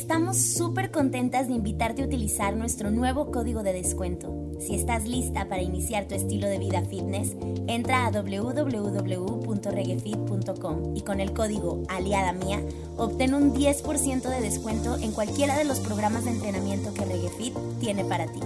Estamos súper contentas de invitarte a utilizar nuestro nuevo código de descuento. Si estás lista para iniciar tu estilo de vida fitness, entra a www.reguefit.com y con el código Aliada Mía obtén un 10% de descuento en cualquiera de los programas de entrenamiento que Reguefit tiene para ti.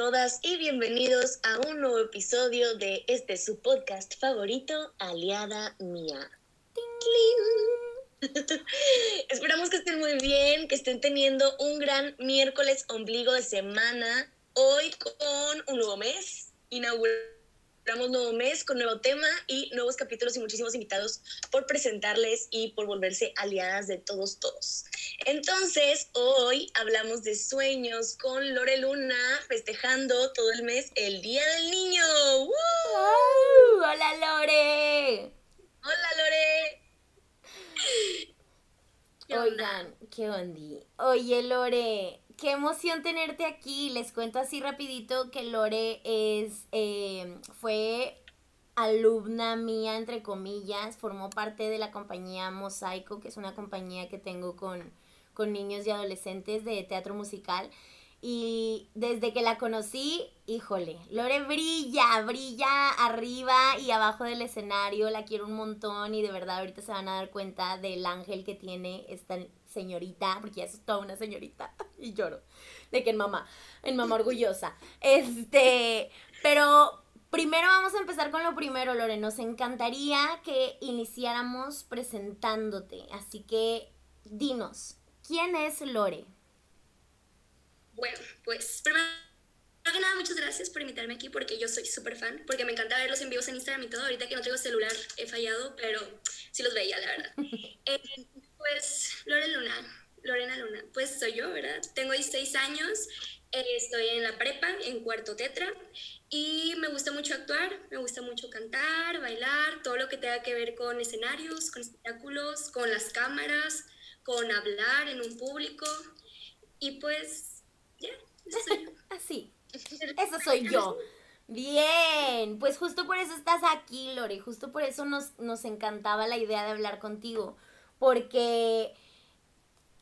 Todas y bienvenidos a un nuevo episodio de este su podcast favorito, Aliada Mía. Esperamos que estén muy bien, que estén teniendo un gran miércoles ombligo de semana, hoy con un nuevo mes, inaugurado Estamos nuevo mes con nuevo tema y nuevos capítulos y muchísimos invitados por presentarles y por volverse aliadas de todos, todos. Entonces, hoy hablamos de sueños con Lore Luna, festejando todo el mes el Día del Niño. ¡Hola, Lore! ¡Hola, Lore! Oigan, ¿qué onda? Oye, Lore, qué emoción tenerte aquí. Les cuento así rapidito que Lore es, eh, fue alumna mía, entre comillas, formó parte de la compañía Mosaico, que es una compañía que tengo con, con niños y adolescentes de teatro musical. Y desde que la conocí, híjole, Lore brilla, brilla arriba y abajo del escenario, la quiero un montón y de verdad ahorita se van a dar cuenta del ángel que tiene esta señorita, porque ya es toda una señorita y lloro, de que en mamá, en mamá orgullosa. Este, pero primero vamos a empezar con lo primero, Lore, nos encantaría que iniciáramos presentándote, así que dinos, ¿quién es Lore? Bueno, pues primero que nada, muchas gracias por invitarme aquí porque yo soy súper fan, porque me encanta verlos en vivos en Instagram y todo. Ahorita que no tengo celular he fallado, pero sí los veía, la verdad. Eh, pues Lore Luna, Lorena Luna, pues soy yo, ¿verdad? Tengo 16 años, eh, estoy en la prepa, en cuarto tetra, y me gusta mucho actuar, me gusta mucho cantar, bailar, todo lo que tenga que ver con escenarios, con espectáculos, con las cámaras, con hablar en un público. Y pues Así. Eso soy yo. Bien, pues justo por eso estás aquí, Lore, justo por eso nos, nos encantaba la idea de hablar contigo, porque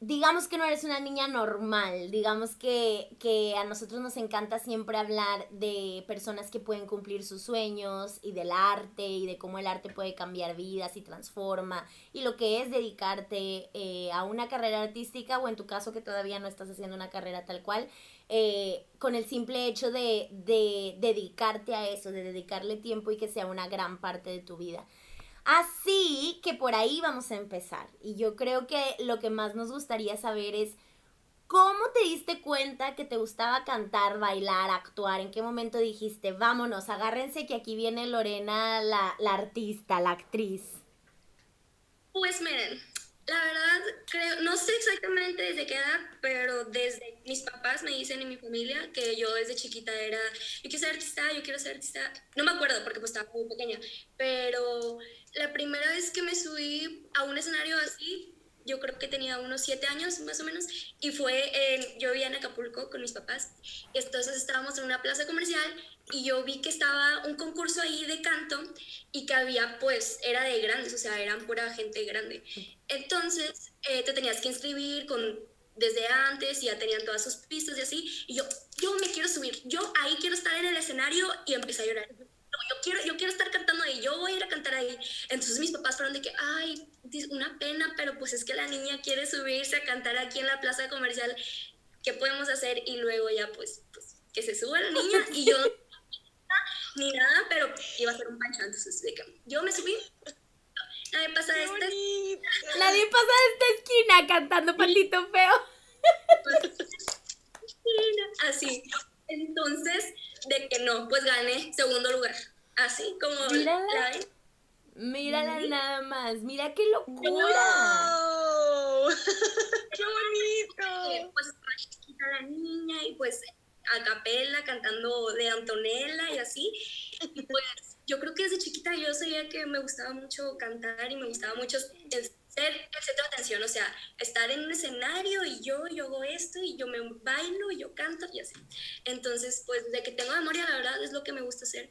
digamos que no eres una niña normal, digamos que, que, a nosotros nos encanta siempre hablar de personas que pueden cumplir sus sueños y del arte y de cómo el arte puede cambiar vidas y transforma y lo que es dedicarte eh, a una carrera artística o en tu caso que todavía no estás haciendo una carrera tal cual, eh, con el simple hecho de, de dedicarte a eso, de dedicarle tiempo y que sea una gran parte de tu vida. Así que por ahí vamos a empezar. Y yo creo que lo que más nos gustaría saber es cómo te diste cuenta que te gustaba cantar, bailar, actuar. ¿En qué momento dijiste, vámonos, agárrense que aquí viene Lorena, la, la artista, la actriz? Pues miren, la verdad, creo, no sé exactamente desde qué edad, pero desde mis papás me dicen en mi familia que yo desde chiquita era, yo quiero ser artista, yo quiero ser artista. No me acuerdo porque pues estaba muy pequeña, pero la primera vez que me subí a un escenario así, yo creo que tenía unos siete años más o menos, y fue en, yo vivía en Acapulco con mis papás, entonces estábamos en una plaza comercial y yo vi que estaba un concurso ahí de canto y que había, pues, era de grandes, o sea, eran pura gente grande. Entonces, eh, te tenías que inscribir con desde antes y ya tenían todas sus pistas y así, y yo, yo me quiero subir, yo ahí quiero estar en el escenario y empecé a llorar. Yo quiero, yo quiero estar cantando ahí, yo voy a ir a cantar ahí. Entonces mis papás fueron de que, ay, una pena, pero pues es que la niña quiere subirse a cantar aquí en la plaza comercial, ¿qué podemos hacer? Y luego ya, pues, pues que se suba la niña y yo ni nada, pero iba a ser un pancho, entonces de que yo me subí, nadie pasa de esta Nadie pasa de esta esquina cantando palito feo. Así. Entonces, de que no, pues gané segundo lugar. Así como Mira, la Mírala nada más, mira qué locura. ¡Qué bonito! Eh, pues chiquita la niña y pues a capela cantando de Antonella y así. pues yo creo que desde chiquita yo sabía que me gustaba mucho cantar y me gustaba mucho ser el centro de atención, o sea, estar en un escenario y yo, yo hago esto y yo me bailo y yo canto y así. Entonces, pues de que tengo memoria, la verdad es lo que me gusta hacer.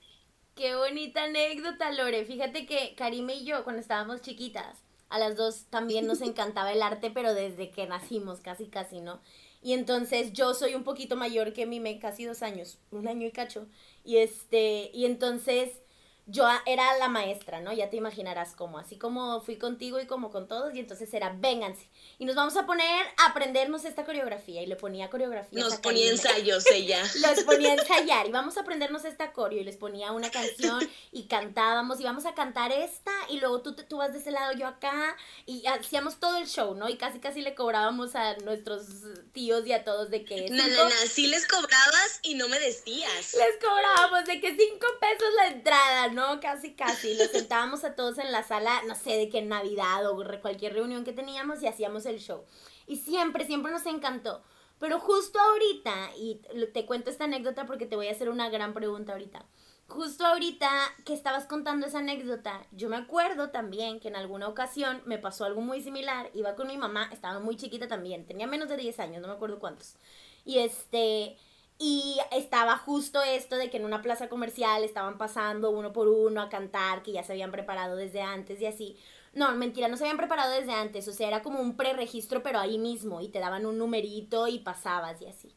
Qué bonita anécdota, Lore. Fíjate que Karime y yo, cuando estábamos chiquitas, a las dos también nos encantaba el arte, pero desde que nacimos, casi, casi, ¿no? Y entonces yo soy un poquito mayor que Mime, casi dos años, un año y cacho. Y este, y entonces yo era la maestra, ¿no? Ya te imaginarás cómo, así como fui contigo y como con todos, y entonces era, vénganse. Y nos vamos a poner a aprendernos esta coreografía, y le ponía coreografía. Nos ponía ensayos ella. Los ponía a ensayar, y vamos a aprendernos esta coreo, y les ponía una canción, y cantábamos, y vamos a cantar esta, y luego tú, tú vas de ese lado, yo acá, y hacíamos todo el show, ¿no? Y casi casi le cobrábamos a nuestros tíos y a todos de que... No, no, no, sí les cobrabas y no me decías. Les cobrábamos de que cinco pesos la entrada, ¿no? Casi, casi. Los sentábamos a todos en la sala, no sé, de qué Navidad o cualquier reunión que teníamos y hacíamos el show. Y siempre, siempre nos encantó. Pero justo ahorita, y te cuento esta anécdota porque te voy a hacer una gran pregunta ahorita. Justo ahorita que estabas contando esa anécdota, yo me acuerdo también que en alguna ocasión me pasó algo muy similar. Iba con mi mamá, estaba muy chiquita también, tenía menos de 10 años, no me acuerdo cuántos. Y este, y estaba justo esto de que en una plaza comercial estaban pasando uno por uno a cantar, que ya se habían preparado desde antes y así. No, mentira, no se habían preparado desde antes, o sea, era como un preregistro, pero ahí mismo, y te daban un numerito y pasabas y así.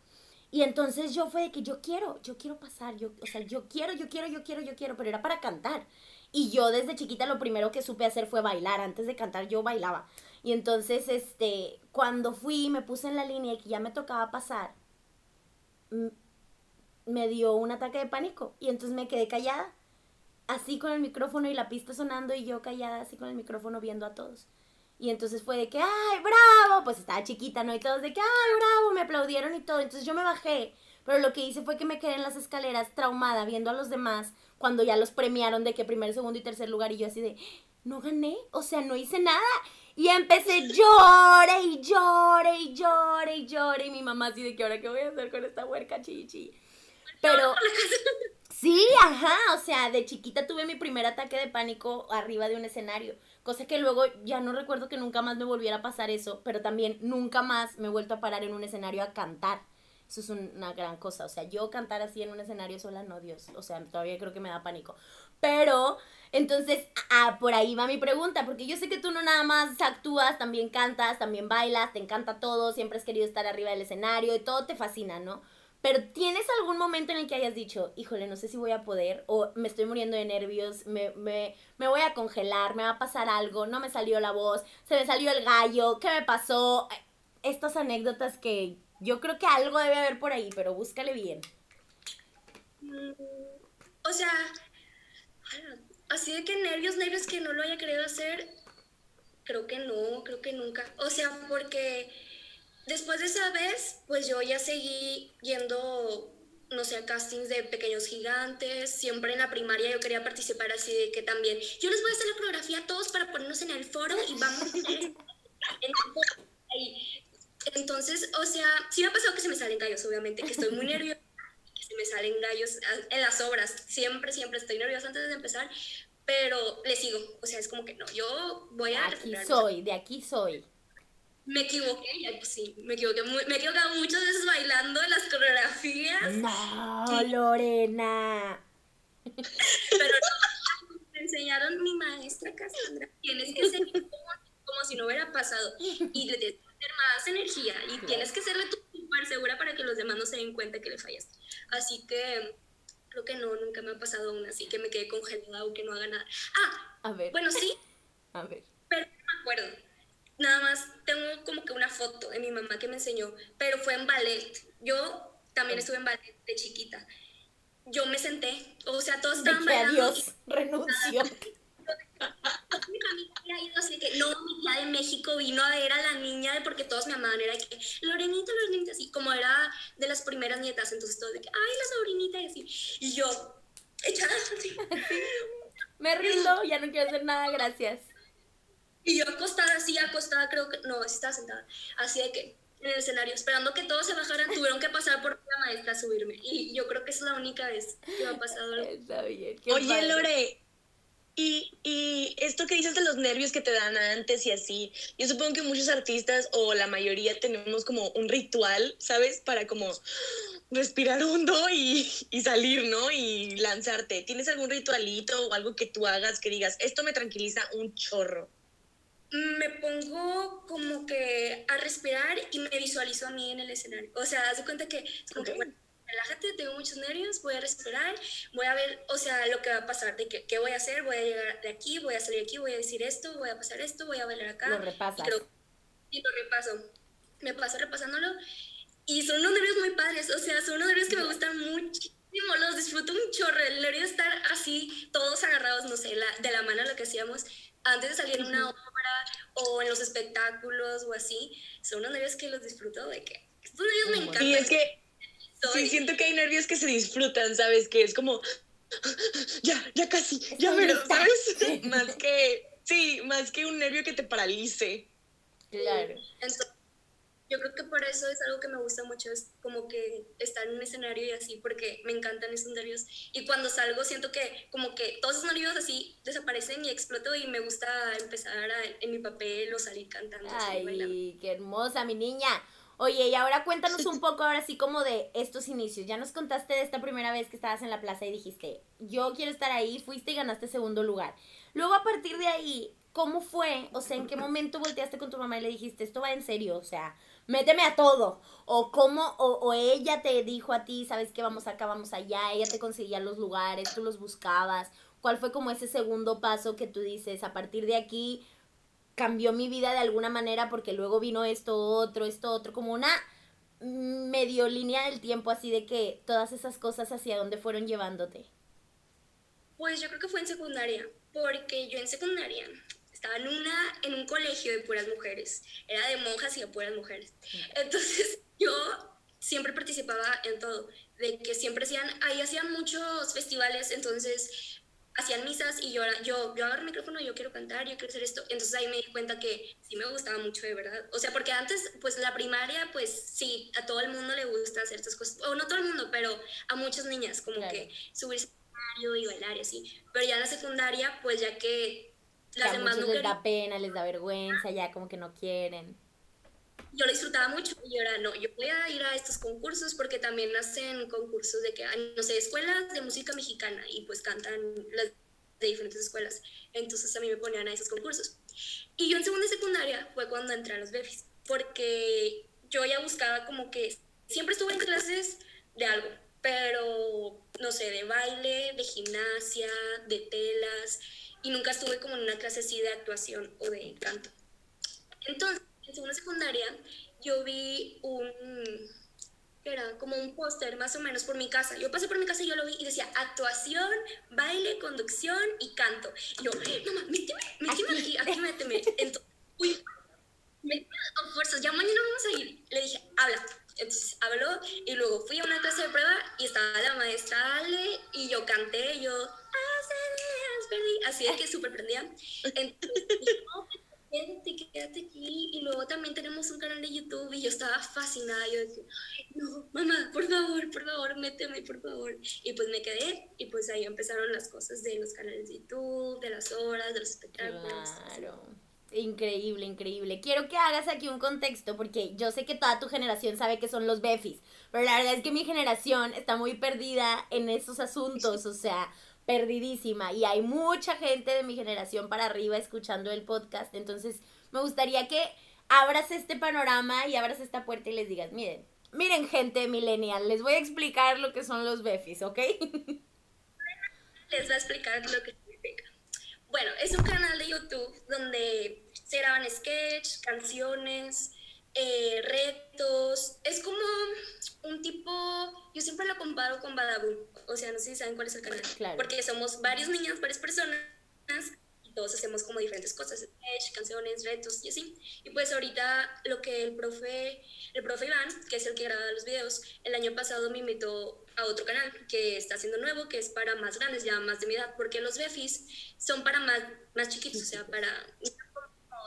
Y entonces yo fue de que yo quiero, yo quiero pasar, yo, o sea, yo quiero, yo quiero, yo quiero, yo quiero, pero era para cantar. Y yo desde chiquita lo primero que supe hacer fue bailar, antes de cantar yo bailaba. Y entonces, este, cuando fui, me puse en la línea y que ya me tocaba pasar, me dio un ataque de pánico y entonces me quedé callada, así con el micrófono y la pista sonando y yo callada así con el micrófono viendo a todos. Y entonces fue de que, ay, bravo, pues estaba chiquita, ¿no? Y todos de que, ay, bravo, me aplaudieron y todo. Entonces yo me bajé, pero lo que hice fue que me quedé en las escaleras traumada viendo a los demás cuando ya los premiaron de que primer, segundo y tercer lugar y yo así de, no gané, o sea, no hice nada. Y empecé llore y llore y llore y llore. Y mi mamá así de que ahora qué voy a hacer con esta huerca chichi. Pero sí, ajá, o sea, de chiquita tuve mi primer ataque de pánico arriba de un escenario, cosa que luego ya no recuerdo que nunca más me volviera a pasar eso, pero también nunca más me he vuelto a parar en un escenario a cantar. Eso es una gran cosa, o sea, yo cantar así en un escenario sola, no, Dios, o sea, todavía creo que me da pánico. Pero entonces, ah, por ahí va mi pregunta, porque yo sé que tú no nada más actúas, también cantas, también bailas, te encanta todo, siempre has querido estar arriba del escenario y todo te fascina, ¿no? Pero ¿tienes algún momento en el que hayas dicho, híjole, no sé si voy a poder, o me estoy muriendo de nervios, me, me, me voy a congelar, me va a pasar algo, no me salió la voz, se me salió el gallo, ¿qué me pasó? Estas anécdotas que yo creo que algo debe haber por ahí, pero búscale bien. O sea, Así de que nervios, nervios que no lo haya querido hacer, creo que no, creo que nunca. O sea, porque después de esa vez, pues yo ya seguí yendo, no sé, a castings de pequeños gigantes. Siempre en la primaria yo quería participar así de que también, yo les voy a hacer la coreografía a todos para ponernos en el foro y vamos a Entonces, o sea, sí me ha pasado que se me salen gallos, obviamente, que estoy muy nerviosa me salen gallos en las obras. Siempre, siempre estoy nerviosa antes de empezar, pero le sigo. O sea, es como que no, yo voy a... Aquí soy, de aquí soy. Me equivoqué, pues sí, me equivoqué. Me he equivocado muchas veces bailando en las coreografías. No, Lorena. Pero me enseñaron mi maestra Cassandra. Tienes que ser como, como si no hubiera pasado. Y le tienes que tener más energía. Y tienes que ser de tu súper segura para que los demás no se den cuenta que le fallaste. Así que creo que no, nunca me ha pasado aún así que me quedé congelada o que no haga nada. Ah, a ver. bueno, sí. a ver. Pero no me acuerdo. Nada más tengo como que una foto de mi mamá que me enseñó, pero fue en ballet. Yo también estuve en ballet de chiquita. Yo me senté, o sea, todos estaban bailando. Adiós, renunció. Familia ido así que, no, mi tía de México vino a ver a la niña de porque todos me amaban, era que, Lorenita, Lorenita, así como era de las primeras nietas, entonces todos de que, ay, la sobrinita, y así, y yo, echada así. Me rindo, ya no quiero hacer nada, gracias. Y yo acostada así, acostada, creo que, no, estaba sentada, así de que, en el escenario, esperando que todos se bajaran, tuvieron que pasar por la maestra a subirme. Y yo creo que es la única vez que me ha pasado algo. Está bien. Oye, Lore, Y, y esto que dices de los nervios que te dan antes y así, yo supongo que muchos artistas o la mayoría tenemos como un ritual, ¿sabes? Para como respirar hondo y, y, salir, ¿no? Y lanzarte. ¿Tienes algún ritualito o algo que tú hagas que digas, esto me tranquiliza un chorro? Me pongo como que a respirar y me visualizo a mí en el escenario. O sea, haz de cuenta que es como que, bueno, relájate, tengo muchos nervios, voy a respirar, voy a ver, o sea, lo que va a pasar, de qué, qué voy a hacer, voy a llegar de aquí, voy a salir de aquí, voy a decir esto, voy a pasar esto, voy a bailar acá. Lo repasas. Y lo, y lo repaso. Me paso repasándolo y son unos nervios muy padres, o sea, son unos nervios que me gustan muchísimo, los disfruto un chorro, el nervio de estar así, todos agarrados, no sé, la, de la mano lo que hacíamos antes de salir en una obra o en los espectáculos o así, son unos nervios que los disfruto de que estos nervios me encantan. Y es que sí, siento que hay nervios que se disfrutan, ¿sabes? Que es como, ya, ya casi, ya pero, ¿sabes? más que, sí, más que un nervio que te paralice. Claro. Entonces, yo creo que por eso es algo que me gusta mucho, es como que estar en un escenario y así, porque me encantan esos nervios. Y cuando salgo siento que como que todos esos nervios así desaparecen y exploto y me gusta empezar a, en mi papel o salir cantando. Ay, qué hermosa mi niña. Oye, y ahora cuéntanos un poco ahora sí como de estos inicios. Ya nos contaste de esta primera vez que estabas en la plaza y dijiste, yo quiero estar ahí, fuiste y ganaste segundo lugar. Luego a partir de ahí, ¿cómo fue? O sea, ¿en qué momento volteaste con tu mamá y le dijiste, esto va en serio? O sea, méteme a todo. O cómo, o, o, ella te dijo a ti, sabes que vamos acá, vamos allá, ella te conseguía los lugares, tú los buscabas. ¿Cuál fue como ese segundo paso que tú dices, a partir de aquí cambió mi vida de alguna manera porque luego vino esto otro, esto otro, como una medio línea del tiempo así de que todas esas cosas hacia dónde fueron llevándote? Pues yo creo que fue en secundaria, porque yo en secundaria estaba en, una, en un colegio de puras mujeres, era de monjas y de puras mujeres. Entonces yo siempre participaba en todo, de que siempre hacían, ahí hacían muchos festivales, entonces hacían misas y yo, yo, yo agarro el micrófono, yo quiero cantar, yo quiero hacer esto. Entonces ahí me di cuenta que sí me gustaba mucho, de verdad. O sea, porque antes, pues la primaria, pues sí, a todo el mundo le gusta hacer estas cosas. O no todo el mundo, pero a muchas niñas, como que subirse al y bailar y así. Pero ya en la secundaria, pues ya que las demás no les da pena, les da vergüenza, ya como que no quieren yo lo disfrutaba mucho y ahora no, yo voy a ir a estos concursos porque también hacen concursos de que, no sé, escuelas de música mexicana y pues cantan las de diferentes escuelas. Entonces a mí me ponían a esos concursos. Y yo en segunda y secundaria fue cuando entré a los BEFIS, porque yo ya buscaba como que siempre estuve en clases de algo, pero no sé, de baile, de gimnasia, de telas, y nunca estuve como en una clase así de actuación o de canto. Entonces, en segunda secundaria, yo vi un, era como un póster más o menos por mi casa. Yo pasé por mi casa y yo lo vi y decía actuación, baile, conducción y canto. Y yo, mamá, méteme, méteme aquí, aquí méteme. Entonces, uy, méteme con fuerzas, ya mañana vamos a ir. Le dije, habla. Entonces habló y luego fui a una clase de prueba y estaba la maestra Ale y yo canté, yo, así de que súper prendía. Entonces, quédate, quédate aquí. Y luego también tenemos un canal de YouTube y yo estaba fascinada. Yo decía, no, mamá, por favor, por favor, méteme, por favor. Y pues me quedé y pues ahí empezaron las cosas de los canales de YouTube, de las horas, de los espectáculos. Claro. Increíble, increíble. Quiero que hagas aquí un contexto porque yo sé que toda tu generación sabe que son los befis, pero la verdad es que mi generación está muy perdida en esos asuntos, o sea, perdidísima y hay mucha gente de mi generación para arriba escuchando el podcast, entonces me gustaría que abras este panorama y abras esta puerta y les digas, miren, miren gente millennial, les voy a explicar lo que son los befis, ¿ok? Les voy a explicar lo que significa. Bueno, es un canal de YouTube donde se graban sketches, canciones, eh, retos. Es como un tipo, yo siempre lo comparo con Badaboom. O sea, no sé si saben cuál es el canal. Porque somos varios niños, varias personas y todos hacemos como diferentes cosas, canciones, retos y así. Y pues ahorita lo que el profe, el profe Iván, que es el que graba los videos, el año pasado me invitó a otro canal que está haciendo nuevo, que es para más grandes, ya más de mi edad, porque los befis son para más, más chiquitos, o sea, para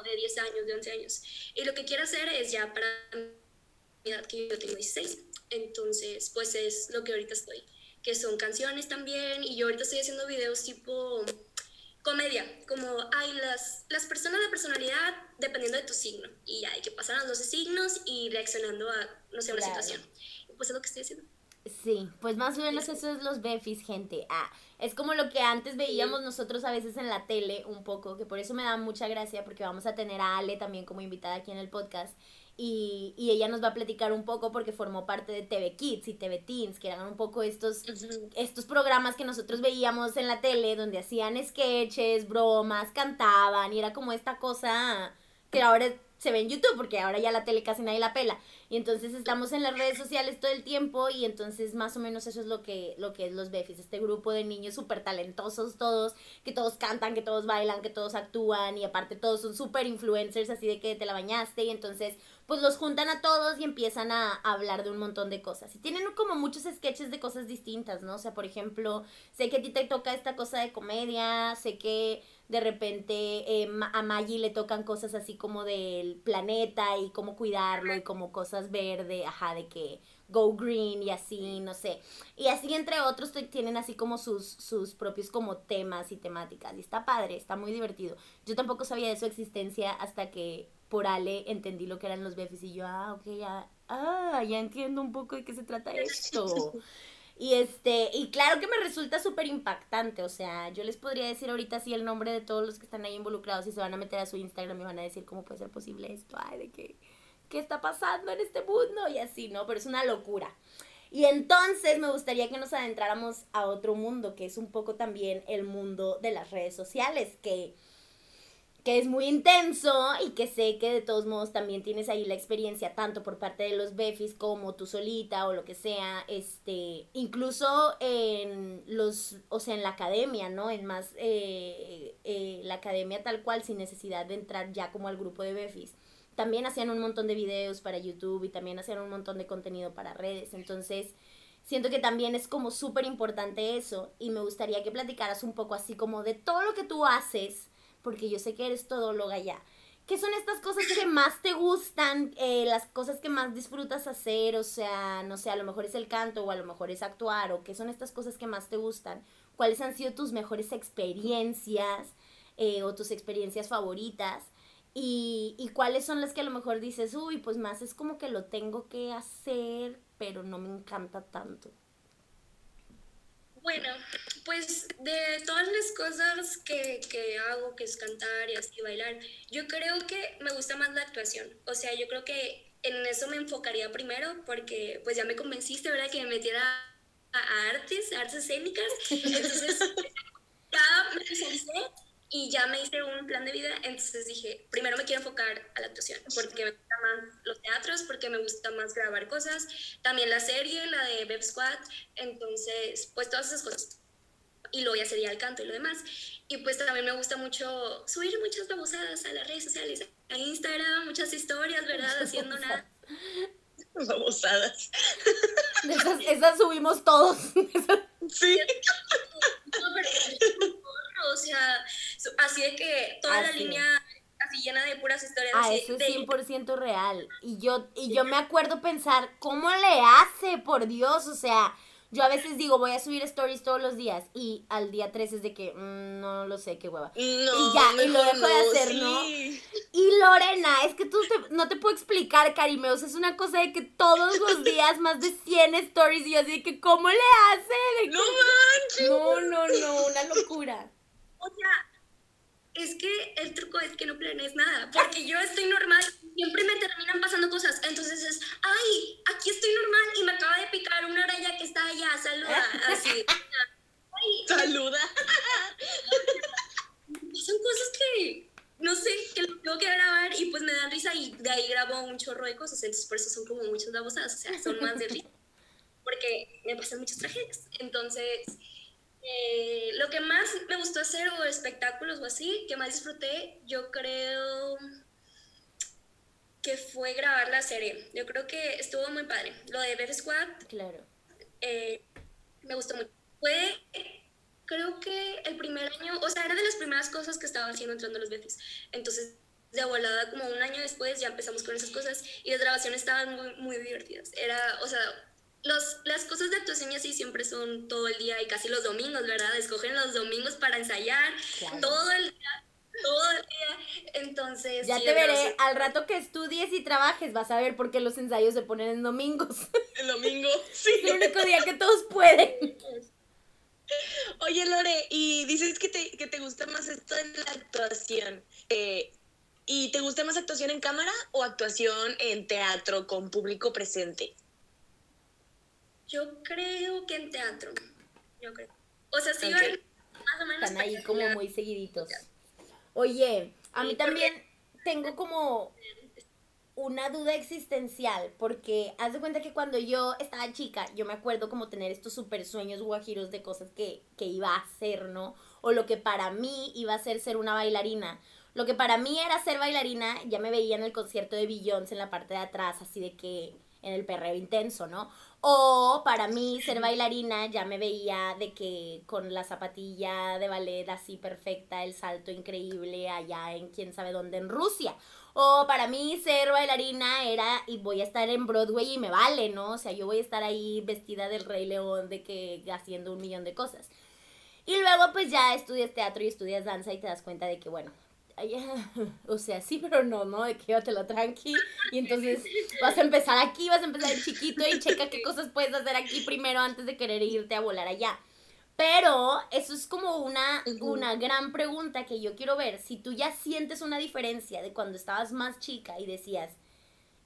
de 10 años, de 11 años. Y lo que quiero hacer es ya para mi edad, que yo tengo 16. Entonces, pues es lo que ahorita estoy, que son canciones también. Y yo ahorita estoy haciendo videos tipo comedia, como hay las, las personas de personalidad dependiendo de tu signo. Y hay que pasar los 12 signos y reaccionando a, no sé, una Claro. situación. Pues es lo que estoy haciendo. Sí, pues más o menos eso es los Befis, gente. Ah, es como lo que antes veíamos nosotros a veces en la tele un poco, que por eso me da mucha gracia, porque vamos a tener a Ale también como invitada aquí en el podcast. Y, y ella nos va a platicar un poco porque formó parte de TV Kids y TV Teens, que eran un poco estos estos programas que nosotros veíamos en la tele donde hacían sketches, bromas, cantaban y era como esta cosa que ahora se ve en YouTube porque ahora ya la tele casi nadie la pela y entonces estamos en las redes sociales todo el tiempo y entonces más o menos eso es lo que lo que es los Befis, este grupo de niños súper talentosos todos, que todos cantan, que todos bailan, que todos actúan y aparte todos son súper influencers así de que te la bañaste y entonces pues los juntan a todos y empiezan a, a hablar de un montón de cosas. Y tienen como muchos sketches de cosas distintas, ¿no? O sea, por ejemplo, sé que a ti te toca esta cosa de comedia, sé que de repente eh, a Maggie le tocan cosas así como del planeta y cómo cuidarlo y como cosas verde, ajá, de que go green y así, no sé. Y así entre otros tienen así como sus, sus propios como temas y temáticas. Y está padre, está muy divertido. Yo tampoco sabía de su existencia hasta que por Ale entendí lo que eran los Befis y yo, ah, ok, ya, ah, ya entiendo un poco de qué se trata esto. Y este, y claro que me resulta súper impactante, o sea, yo les podría decir ahorita sí el nombre de todos los que están ahí involucrados y se van a meter a su Instagram y van a decir cómo puede ser posible esto, ay, de qué, qué está pasando en este mundo y así, ¿no? Pero es una locura. Y entonces me gustaría que nos adentráramos a otro mundo, que es un poco también el mundo de las redes sociales, que que es muy intenso y que sé que de todos modos también tienes ahí la experiencia tanto por parte de los Befis como tú solita o lo que sea, este, incluso en los, o sea, en la academia, ¿no? En más, eh, eh, la academia tal cual sin necesidad de entrar ya como al grupo de Befis. También hacían un montón de videos para YouTube y también hacían un montón de contenido para redes, entonces siento que también es como súper importante eso y me gustaría que platicaras un poco así como de todo lo que tú haces porque yo sé que eres todóloga ya. ¿Qué son estas cosas que más te gustan? Eh, las cosas que más disfrutas hacer, o sea, no sé, a lo mejor es el canto o a lo mejor es actuar, o qué son estas cosas que más te gustan. ¿Cuáles han sido tus mejores experiencias eh, o tus experiencias favoritas? Y, y cuáles son las que a lo mejor dices, uy, pues más es como que lo tengo que hacer, pero no me encanta tanto. Bueno, pues de todas las cosas que, que hago, que es cantar y así bailar, yo creo que me gusta más la actuación. O sea, yo creo que en eso me enfocaría primero porque pues ya me convenciste, ¿verdad? Que me metiera a, a artes, a artes escénicas. Entonces, ya me especialicé y ya me hice un plan de vida. Entonces dije, primero me quiero enfocar a la actuación porque me gustan más los teatros, porque me gusta más grabar cosas. También la serie, la de Beb Squad. Entonces, pues todas esas cosas. Y luego ya sería el canto y lo demás. Y pues también me gusta mucho subir muchas babosadas a las redes sociales, a Instagram, muchas historias, ¿verdad? Haciendo nada. Babosadas. Esas, esas subimos todos. Sí. No, pero, o sea, su- así de que toda la línea así llena de puras historias Ah, eso es de 100% real. Y yo, y yo me acuerdo pensar, ¿cómo le hace? Por Dios, o sea, yo a veces digo, voy a subir stories todos los días y al día 3 es de que, mm, no lo sé, qué hueva. No, Y ya, y lo dejo de hacer, sí. ¿no? Y Lorena, es que tú te- no te puedo explicar, Carimeos, es una cosa de que todos los días más de 100 stories y yo así de que, ¿cómo le hace? De No manches. no, no, no, una locura. O sea, es que el truco es que no planees nada, porque yo estoy normal, siempre me terminan pasando cosas, entonces es, ay, aquí estoy normal y me acaba de picar una araña que está allá, saluda, así. Ay, Saluda. son cosas que, no sé, que lo tengo que grabar y pues me dan risa y de ahí grabo un chorro de cosas, entonces por eso son como muchas babosadas, o sea, son más de risa, porque me pasan muchas tragedias. Entonces, eh, lo que más me gustó hacer o espectáculos o así, que más disfruté, yo creo que fue grabar la serie. Yo creo que estuvo muy padre. Lo de Bev Squad Claro. eh, me gustó mucho. Fue, creo que el primer año, o sea, era de las primeras cosas que estaba haciendo entrando los Betis. Entonces, de volada, como un año después, ya empezamos con esas cosas y las grabaciones estaban muy, muy divertidas. Era, o sea, los, las cosas de actuación y así siempre son todo el día y casi los domingos, ¿verdad? Escogen los domingos para ensayar todo el día, todo el día. Entonces. Ya te veré, al rato que estudies y trabajes, vas a ver por qué los ensayos se ponen en domingos. El domingo, sí. Es el único día que todos pueden. Oye, Lore, y dices que te, que te gusta más esto en la actuación. Eh, ¿Y te gusta más actuación en cámara o actuación en teatro con público presente? Yo creo que en teatro. Yo creo. O sea, sí, más o menos. Están ahí como muy seguiditos. Oye, a mí también tengo como una duda existencial, porque haz de cuenta que cuando yo estaba chica, yo me acuerdo como tener estos super sueños guajiros de cosas que, que iba a hacer, ¿no? O lo que para mí iba a ser ser una bailarina. Lo que para mí era ser bailarina, ya me veía en el concierto de Beyoncé en la parte de atrás, así de que en el perreo intenso, ¿no? O para mí ser bailarina ya me veía de que con la zapatilla de ballet así perfecta, el salto increíble allá en quién sabe dónde, en Rusia. O para mí ser bailarina era y voy a estar en Broadway y me vale, ¿no? O sea, yo voy a estar ahí vestida del Rey León de que haciendo un millón de cosas. Y luego pues ya estudias teatro y estudias danza y te das cuenta de que, bueno, o sea, sí, pero no, ¿no? De que la tranqui. Y entonces vas a empezar aquí, vas a empezar chiquito y checa qué cosas puedes hacer aquí primero antes de querer irte a volar allá. Pero eso es como una, una gran pregunta que yo quiero ver. Si tú ya sientes una diferencia de cuando estabas más chica y decías,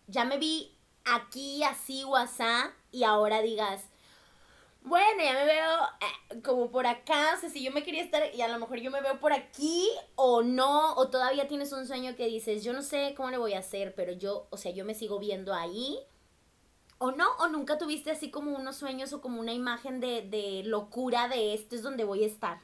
ya me vi aquí, así o asá, y ahora digas, bueno, ya me veo eh, como por acá, o sea, si yo me quería estar y a lo mejor yo me veo por aquí o no, o todavía tienes un sueño que dices, yo no sé cómo le voy a hacer, pero yo, o sea, yo me sigo viendo ahí. O no, o nunca tuviste así como unos sueños o como una imagen de, de locura de este es donde voy a estar.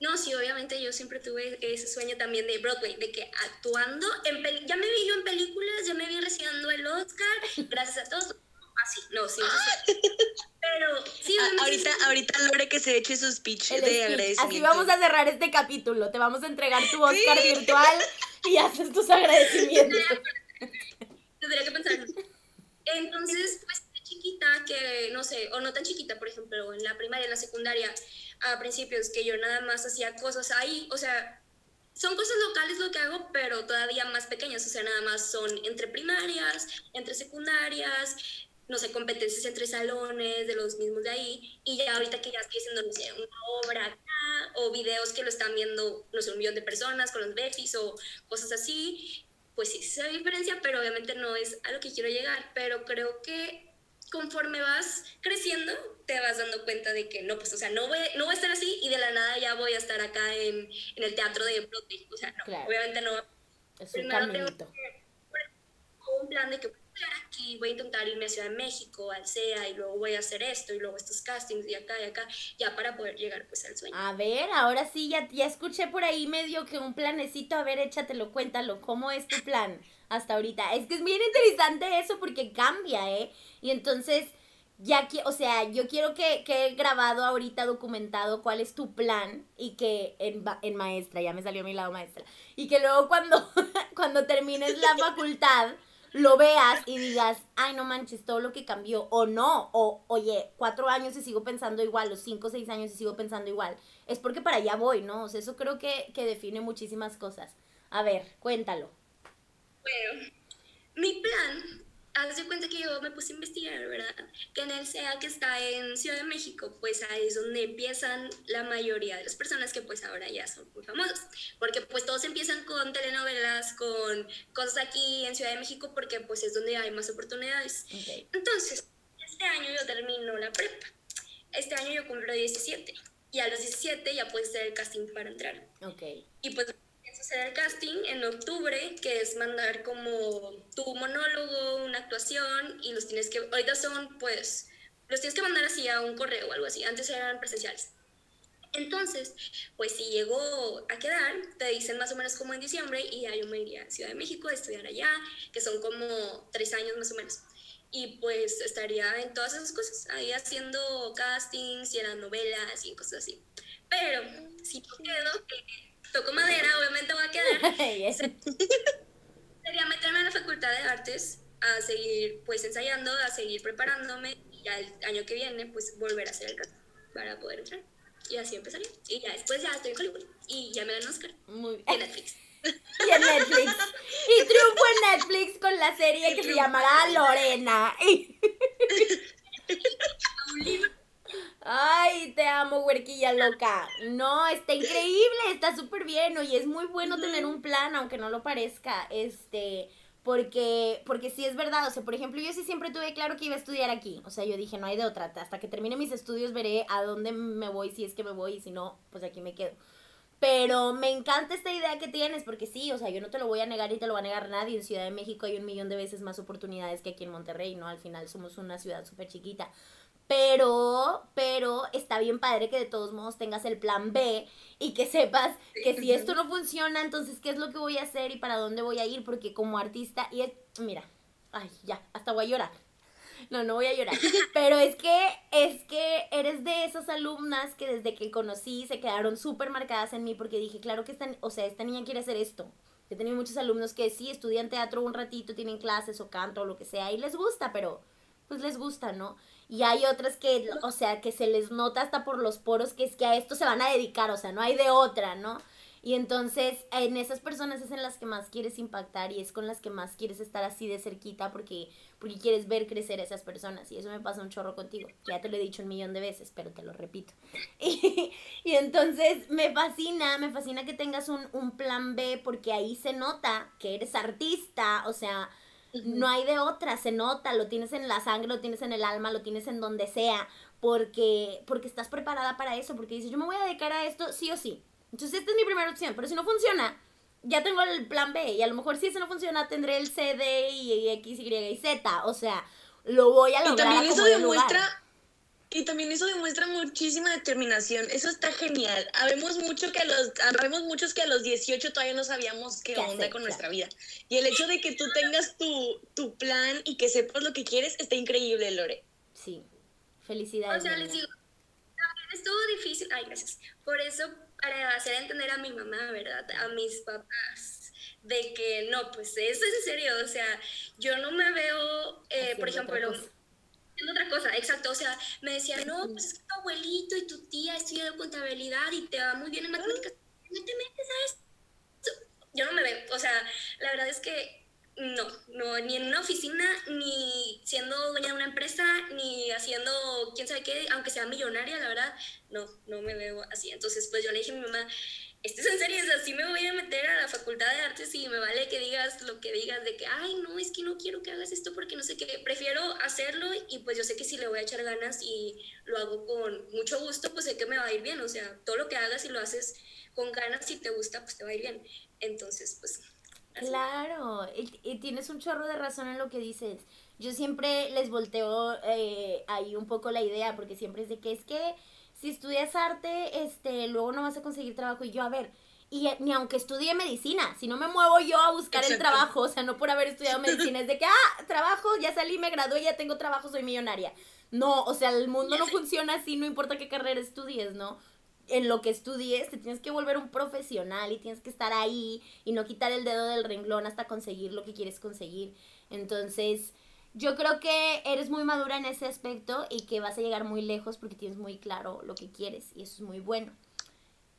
No, sí, obviamente yo siempre tuve ese sueño también de Broadway, de que actuando, en ya me vi yo en películas, ya me vi recibiendo el Oscar, gracias a todos, así, no, sí, sí, ahorita, ahorita Lore que se eche su speech de agradecimiento. Así vamos a cerrar este capítulo, te vamos a entregar tu Oscar virtual y haces tus agradecimientos. Tendría que pensar. Entonces, pues chiquita que, no sé, o no tan chiquita, por ejemplo, en la primaria, en la secundaria, a principios, que yo nada más hacía cosas ahí, o sea, son cosas locales lo que hago, pero todavía más pequeñas, o sea, nada más son entre primarias, entre secundarias, no sé, competencias entre salones de los mismos de ahí, y ya ahorita que ya estoy haciendo, no sé, una obra acá, o videos que lo están viendo, no sé, un millón de personas con los Befis o cosas así, pues sí, se diferencia, pero obviamente no es a lo que quiero llegar, pero creo que conforme vas creciendo, te vas dando cuenta de que no, pues, o sea, no voy, no voy a estar así y de la nada ya voy a estar acá en, en el teatro de Broadway. O sea, no, obviamente no. Es un caminito. un plan de que aquí, voy a intentar irme a Ciudad de México, al CEA, y luego voy a hacer esto, y luego estos castings, y acá y acá, ya para poder llegar pues al sueño. A ver, ahora sí, ya, ya escuché por ahí medio que un planecito, a ver, échatelo, cuéntalo, ¿cómo es tu plan hasta ahorita? Es que es bien interesante eso porque cambia, ¿eh? Y entonces, ya que, o sea, yo quiero que he grabado ahorita, documentado cuál es tu plan y que en, en maestra, ya me salió mi lado maestra, y que luego cuando, cuando termines la facultad lo veas y digas, ay, no manches, todo lo que cambió, o no, o oye, cuatro años y sigo pensando igual, o cinco, seis años y sigo pensando igual, es porque para allá voy, ¿no? O sea, eso creo que, que define muchísimas cosas. A ver, cuéntalo. Bueno, mi plan haz de cuenta que yo me puse a investigar, ¿verdad? Que en el SEA que está en Ciudad de México, pues ahí es donde empiezan la mayoría de las personas que pues ahora ya son muy famosos, porque pues todos empiezan con telenovelas, con cosas aquí en Ciudad de México, porque pues es donde hay más oportunidades. Entonces, este año yo termino la prepa, este año yo cumplo 17 y a los 17 ya puedes hacer el casting para entrar. Ok. Y pues hacer casting en octubre, que es mandar como tu monólogo, una actuación, y los tienes que, ahorita son pues, los tienes que mandar así a un correo o algo así, antes eran presenciales. Entonces, pues si llegó a quedar, te dicen más o menos como en diciembre y ya yo me iría a Ciudad de México a estudiar allá, que son como tres años más o menos. Y pues estaría en todas esas cosas, ahí haciendo castings y eran novelas y cosas así. Pero si no quedo, toco madera, obviamente voy a quedar. Sería meterme en la Facultad de Artes a seguir pues ensayando, a seguir preparándome y ya el año que viene pues volver a hacer el caso para poder entrar. Y así empezaría. Y ya después ya estoy en Hollywood y ya me dan Oscar. Muy bien. Y en Netflix. Y en Netflix. Y triunfo en Netflix con la serie que se llamará Lorena. Un libro. Ay, te amo, huerquilla loca. No, está increíble, está súper bien. Oye, es muy bueno tener un plan, aunque no lo parezca. Este, porque, porque sí es verdad. O sea, por ejemplo, yo sí siempre tuve claro que iba a estudiar aquí. O sea, yo dije, no hay de otra. Hasta que termine mis estudios veré a dónde me voy, si es que me voy, y si no, pues aquí me quedo. Pero me encanta esta idea que tienes, porque sí, o sea, yo no te lo voy a negar y te lo va a negar nadie. En Ciudad de México hay un millón de veces más oportunidades que aquí en Monterrey, ¿no? Al final somos una ciudad súper chiquita. Pero, pero está bien padre que de todos modos tengas el plan B y que sepas que si esto no funciona, entonces qué es lo que voy a hacer y para dónde voy a ir, porque como artista, y es, mira, ay, ya, hasta voy a llorar. No, no voy a llorar. Pero es que, es que eres de esas alumnas que desde que conocí se quedaron súper marcadas en mí porque dije, claro que esta, o sea, esta niña quiere hacer esto. He tenido muchos alumnos que sí estudian teatro un ratito, tienen clases o canto o lo que sea y les gusta, pero pues les gusta, ¿no? Y hay otras que, o sea, que se les nota hasta por los poros que es que a esto se van a dedicar, o sea, no hay de otra, ¿no? Y entonces en esas personas es en las que más quieres impactar y es con las que más quieres estar así de cerquita porque, porque quieres ver crecer a esas personas. Y eso me pasa un chorro contigo. Ya te lo he dicho un millón de veces, pero te lo repito. Y, y entonces me fascina, me fascina que tengas un, un plan B porque ahí se nota que eres artista, o sea, no hay de otra, se nota, lo tienes en la sangre, lo tienes en el alma, lo tienes en donde sea, porque, porque estás preparada para eso, porque dices, yo me voy a dedicar a esto sí o sí. Entonces esta es mi primera opción, pero si no funciona, ya tengo el plan B y a lo mejor si eso no funciona tendré el C, D y X, Y y Z, o sea, lo voy a Y lograr. también a eso demuestra, lugar. Y también eso demuestra muchísima determinación. Eso está genial. Habemos mucho que a los, habemos muchos que a los 18 todavía no sabíamos qué ¿Qué onda con Claro. nuestra vida. Y el hecho de que tú tengas tu, tu plan y que sepas lo que quieres está increíble, Lore. Sí, felicidades. O sea, les digo, también estuvo difícil. Ay, gracias. Por eso, para hacer entender a mi mamá, ¿verdad? A mis papás, de que no, pues eso es en serio. O sea, yo no me veo, eh, por ejemplo. Haciendo otra cosa, exacto. O sea, me decían, no, pues es que tu abuelito y tu tía estudian contabilidad y te va muy bien en matemáticas. No te metes a esto. Yo no me veo. O sea, la verdad es que no, no, ni en una oficina, ni siendo dueña de una empresa, ni haciendo quién sabe qué, aunque sea millonaria, la verdad, no, no me veo así. Entonces, pues yo le dije a mi mamá, ¿esto es en serio? O sea, sí me voy a meter a la facultad de artes y me vale que digas lo que digas de que, ay, no, es que no quiero que hagas esto porque no sé qué, prefiero hacerlo y pues yo sé que si le voy a echar ganas y lo hago con mucho gusto, pues sé que me va a ir bien. O sea, todo lo que hagas y lo haces con ganas, si te gusta, pues te va a ir bien. Entonces, pues... Claro, y, y tienes un chorro de razón en lo que dices. Yo siempre les volteo eh, ahí un poco la idea, porque siempre es de que es que si estudias arte, este, luego no vas a conseguir trabajo. Y yo, a ver, y eh, ni aunque estudie medicina, si no me muevo yo a buscar el trabajo, o sea, no por haber estudiado medicina, es de que, ah, trabajo, ya salí, me gradué, ya tengo trabajo, soy millonaria. No, o sea, el mundo no funciona así, no importa qué carrera estudies, ¿no? en lo que estudies, te tienes que volver un profesional y tienes que estar ahí y no quitar el dedo del renglón hasta conseguir lo que quieres conseguir. Entonces, yo creo que eres muy madura en ese aspecto y que vas a llegar muy lejos porque tienes muy claro lo que quieres y eso es muy bueno.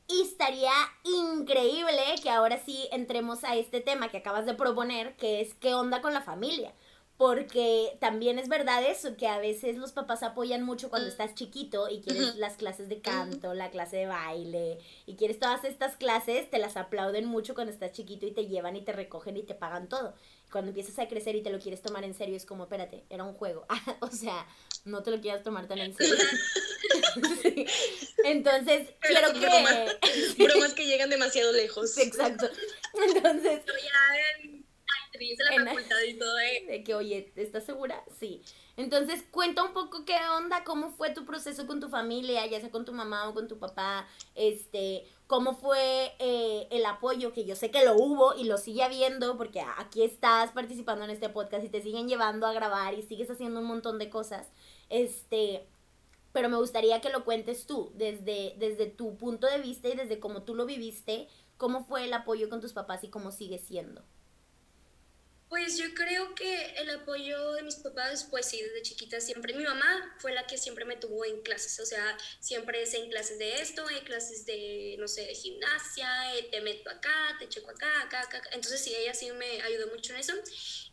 Y estaría increíble que ahora sí entremos a este tema que acabas de proponer, que es qué onda con la familia. Porque también es verdad eso, que a veces los papás apoyan mucho cuando estás chiquito y quieres las clases de canto, la clase de baile, y quieres todas estas clases, te las aplauden mucho cuando estás chiquito y te llevan y te recogen y te pagan todo. Cuando empiezas a crecer y te lo quieres tomar en serio, es como, espérate, era un juego. o sea, no te lo quieras tomar tan en serio. Sí. Entonces, Pero quiero que... bromas. Bromas que llegan demasiado lejos. Exacto. Entonces, actriz de la En- facultad y todo, eh. de que, oye, ¿estás segura? Sí. Entonces, cuenta un poco qué onda, cómo fue tu proceso con tu familia, ya sea con tu mamá o con tu papá, este, cómo fue eh, el apoyo, que yo sé que lo hubo y lo sigue habiendo, porque aquí estás participando en este podcast y te siguen llevando a grabar y sigues haciendo un montón de cosas, este, pero me gustaría que lo cuentes tú, desde, desde tu punto de vista y desde cómo tú lo viviste, cómo fue el apoyo con tus papás y cómo sigue siendo. Pues yo creo que el apoyo de mis papás, pues sí, desde chiquita siempre. Mi mamá fue la que siempre me tuvo en clases, o sea, siempre es en clases de esto, en clases de, no sé, de gimnasia, eh, te meto acá, te checo acá, acá, acá. Entonces sí, ella sí me ayudó mucho en eso.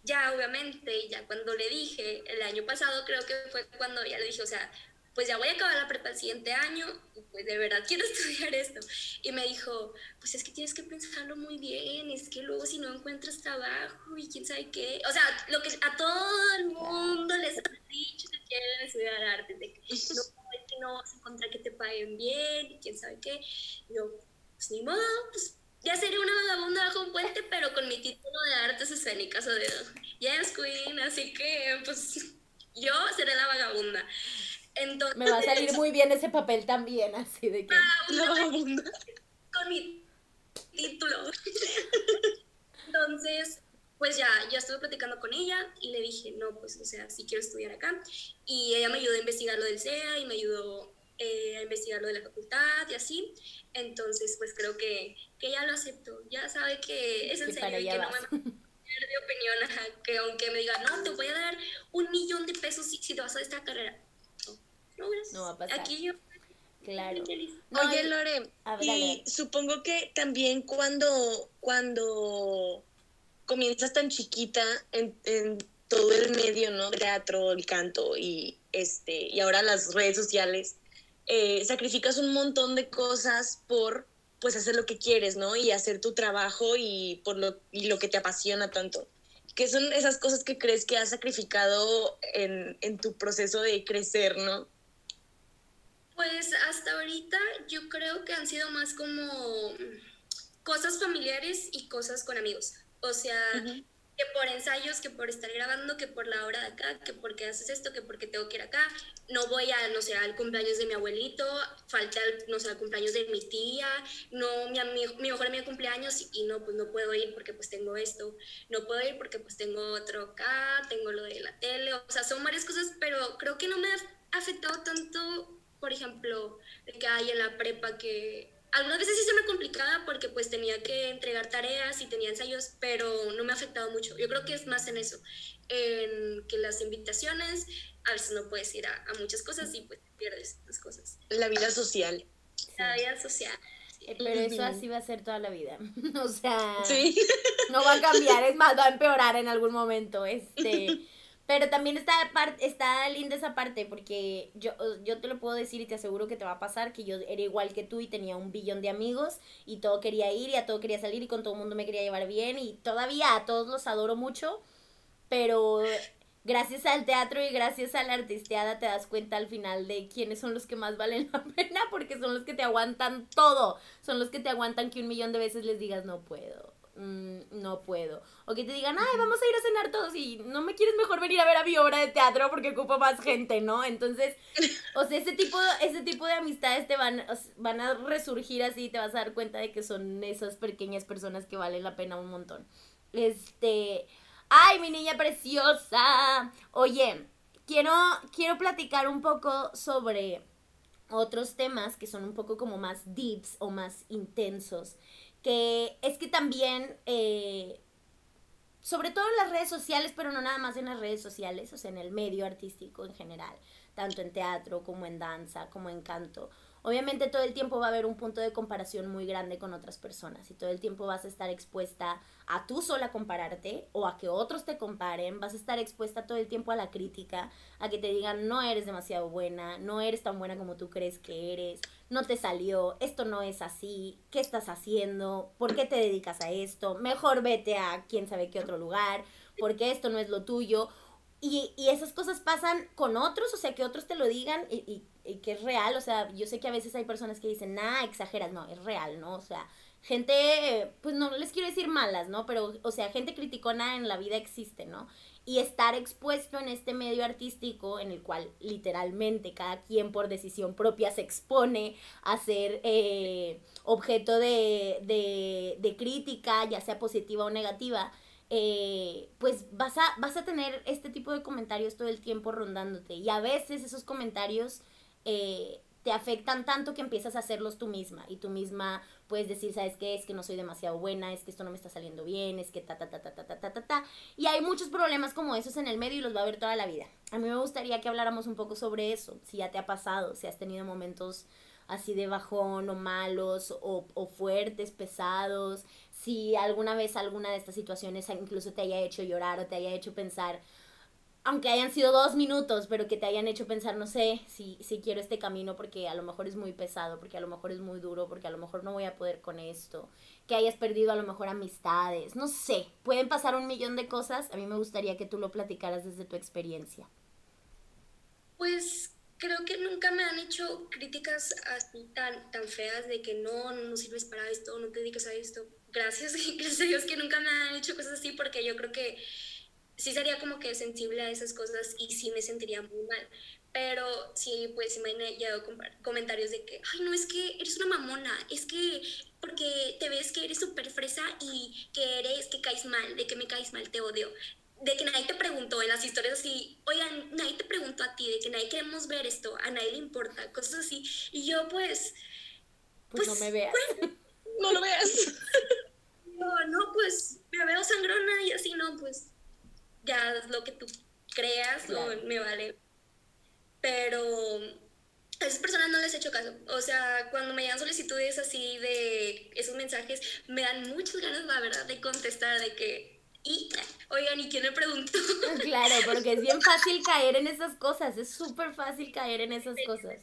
Ya, obviamente, ya cuando le dije, el año pasado creo que fue cuando ya le dije, o sea, pues ya voy a acabar la prepa el siguiente año, pues de verdad quiero estudiar esto. Y me dijo, pues es que tienes que pensarlo muy bien, es que luego si no encuentras trabajo y quién sabe qué, o sea, lo que a todo el mundo les han dicho que quieren estudiar arte, de que no, es que no vas a encontrar que te paguen bien y quién sabe qué. Y yo, pues ni modo, pues ya sería una vagabunda bajo un puente, pero con mi título de artes escénicas o de Yes Queen, así que pues yo seré la vagabunda. Entonces, Me va a salir muy bien ese papel también, así de que... Ah, con mi título. Entonces, pues ya, ya estuve platicando con ella y le dije, no, pues, o sea, sí quiero estudiar acá. Y ella me ayudó a investigar lo del CEA y me ayudó eh, a investigar lo de la facultad y así. Entonces, pues creo que, que ya lo aceptó. Ya sabe que es en serio y que no me de opinión, que aunque me diga, no, te voy a dar un millón de pesos si, si te vas a esta carrera no, va a pasar. Aquí yo. Claro. Oye, Lore, y supongo que también cuando, cuando comienzas tan chiquita en, en, todo el medio, ¿no? Teatro, el canto y, este, y ahora las redes sociales, eh, sacrificas un montón de cosas por pues hacer lo que quieres, ¿no? Y hacer tu trabajo y por lo, y lo que te apasiona tanto. ¿Qué son esas cosas que crees que has sacrificado en, en tu proceso de crecer, ¿no? Pues hasta ahorita yo creo que han sido más como cosas familiares y cosas con amigos. O sea, que por ensayos, que por estar grabando, que por la hora de acá, que porque haces esto, que porque tengo que ir acá. No voy a, no sé, al cumpleaños de mi abuelito, falta, no sé, al cumpleaños de mi tía, no, mi, mi, mi mejor amigo cumpleaños y no, pues no puedo ir porque pues tengo esto. No puedo ir porque pues tengo otro acá, tengo lo de la tele. O sea, son varias cosas, pero creo que no me ha afectado tanto por ejemplo, de que hay en la prepa que algunas veces sí se me complicaba porque pues tenía que entregar tareas y tenía ensayos, pero no me ha afectado mucho. Yo creo que es más en eso, en que las invitaciones, a veces no puedes ir a, muchas cosas y pues pierdes las cosas. La vida social. La vida social. Eh, pero eso así va a ser toda la vida. o sea, no va a cambiar, es más, va a empeorar en algún momento. Este, pero también está, está linda esa parte porque yo, yo te lo puedo decir y te aseguro que te va a pasar que yo era igual que tú y tenía un billón de amigos y todo quería ir y a todo quería salir y con todo el mundo me quería llevar bien y todavía a todos los adoro mucho, pero gracias al teatro y gracias a la artisteada te das cuenta al final de quiénes son los que más valen la pena porque son los que te aguantan todo, son los que te aguantan que un millón de veces les digas no puedo Mm, no puedo. O que te digan, ay, vamos a ir a cenar todos y no me quieres mejor venir a ver a mi obra de teatro porque ocupo más gente, ¿no? Entonces, o sea, ese tipo, ese tipo de amistades te van, van a resurgir así y te vas a dar cuenta de que son esas pequeñas personas que valen la pena un montón. Este, ay, mi niña preciosa. Oye, quiero, quiero platicar un poco sobre otros temas que son un poco como más deeps o más intensos que es que también, eh, sobre todo en las redes sociales, pero no nada más en las redes sociales, o sea, en el medio artístico en general, tanto en teatro como en danza, como en canto, obviamente todo el tiempo va a haber un punto de comparación muy grande con otras personas y todo el tiempo vas a estar expuesta a tú sola compararte o a que otros te comparen, vas a estar expuesta todo el tiempo a la crítica, a que te digan no eres demasiado buena, no eres tan buena como tú crees que eres, no te salió, esto no es así, ¿qué estás haciendo? ¿Por qué te dedicas a esto? Mejor vete a quién sabe qué otro lugar, porque esto no es lo tuyo. Y, y esas cosas pasan con otros, o sea, que otros te lo digan y, y, que es real, o sea, yo sé que a veces hay personas que dicen, nah, exageras, no, es real, ¿no? O sea, gente, pues no les quiero decir malas, ¿no? Pero, o sea, gente criticona en la vida existe, ¿no? Y estar expuesto en este medio artístico en el cual literalmente cada quien por decisión propia se expone a ser eh, objeto de, de, de crítica, ya sea positiva o negativa, eh, pues vas a, vas a tener este tipo de comentarios todo el tiempo rondándote. Y a veces esos comentarios eh, te afectan tanto que empiezas a hacerlos tú misma y tú misma puedes decir, ¿sabes qué? Es que no soy demasiado buena, es que esto no me está saliendo bien, es que ta, ta, ta, ta, ta, ta, ta, ta, ta. Y hay muchos problemas como esos en el medio y los va a ver toda la vida. A mí me gustaría que habláramos un poco sobre eso, si ya te ha pasado, si has tenido momentos así de bajón o malos o, o fuertes, pesados, si alguna vez alguna de estas situaciones incluso te haya hecho llorar o te haya hecho pensar, aunque hayan sido dos minutos, pero que te hayan hecho pensar, no sé, si, si quiero este camino porque a lo mejor es muy pesado, porque a lo mejor es muy duro, porque a lo mejor no voy a poder con esto, que hayas perdido a lo mejor amistades, no sé, pueden pasar un millón de cosas, a mí me gustaría que tú lo platicaras desde tu experiencia. Pues creo que nunca me han hecho críticas así tan, tan feas de que no, no sirves para esto, no te dedicas a esto. Gracias, gracias a Dios que nunca me han hecho cosas así porque yo creo que sí sería como que sensible a esas cosas y sí me sentiría muy mal. Pero sí, pues me han llegado comentarios de que, ay, no, es que eres una mamona, es que porque te ves que eres súper fresa y que eres, que caes mal, de que me caes mal, te odio. De que nadie te preguntó en las historias así, oigan, nadie te preguntó a ti, de que nadie queremos ver esto, a nadie le importa, cosas así. Y yo, pues. Pues, no me veas. Pues, no lo veas. No, no, pues me veo sangrona y así, no, pues ya lo que tú creas me vale. Pero a esas personas no les he hecho caso. O sea, cuando me llegan solicitudes así de esos mensajes, me dan muchas ganas, la verdad, de contestar, de que, y, oigan, ¿y quién me preguntó? Claro, porque es bien fácil caer en esas cosas, es súper fácil caer en esas cosas.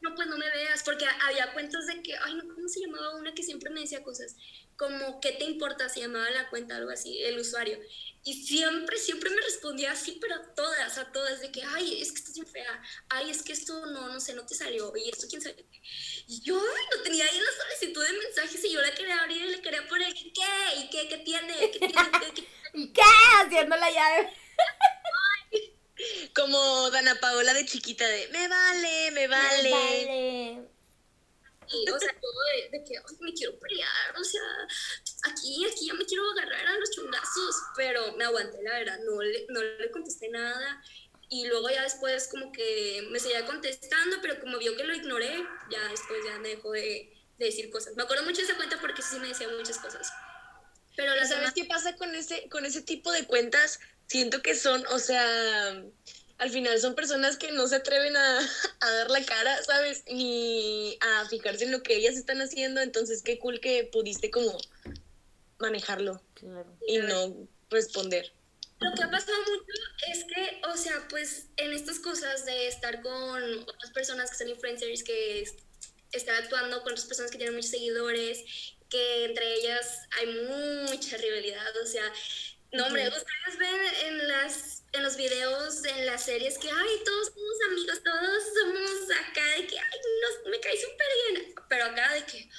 No, pues no me veas, porque había cuentos de que, ay, no, ¿cómo se llamaba una que siempre me decía cosas? Como, ¿qué te importa? Se llamaba la cuenta, algo así, el usuario. Y siempre, siempre me respondía así, pero a todas, a todas, de que, ay, es que estás bien fea, ay, es que esto no, no sé, no te salió, y esto quién sabe. Y yo lo tenía ahí en la solicitud de mensajes y yo la quería abrir y le quería poner, ¿qué? ¿Y qué? ¿Qué tiene? ¿Qué tiene? ¿Qué, ¿Y qué? Haciendo la llave. Como Dana Paola de chiquita de, me vale, me vale. Me vale o sea, todo de, que me quiero pelear, o sea, aquí, aquí ya me quiero agarrar a los chungazos, pero me aguanté, la verdad, no le, no le contesté nada. Y luego ya después como que me seguía contestando, pero como vio que lo ignoré, ya después ya me dejó de, de decir cosas. Me acuerdo mucho de esa cuenta porque sí me decía muchas cosas. Pero ¿sabes qué pasa con ese, con ese tipo de cuentas? Siento que son, o sea, al final son personas que no se atreven a, dar la cara, ¿sabes? Ni a fijarse en lo que ellas están haciendo, entonces qué cool que pudiste como manejarlo y no responder. Lo que ha pasado mucho es que, o sea, pues en estas cosas de estar con otras personas que son influencers, que están actuando con otras personas que tienen muchos seguidores, que entre ellas hay mucha rivalidad, o sea, no, hombre, ustedes ven en las en los videos, en las series, que, ay, todos somos amigos, todos somos acá de que, ay, me cae súper bien, pero acá de que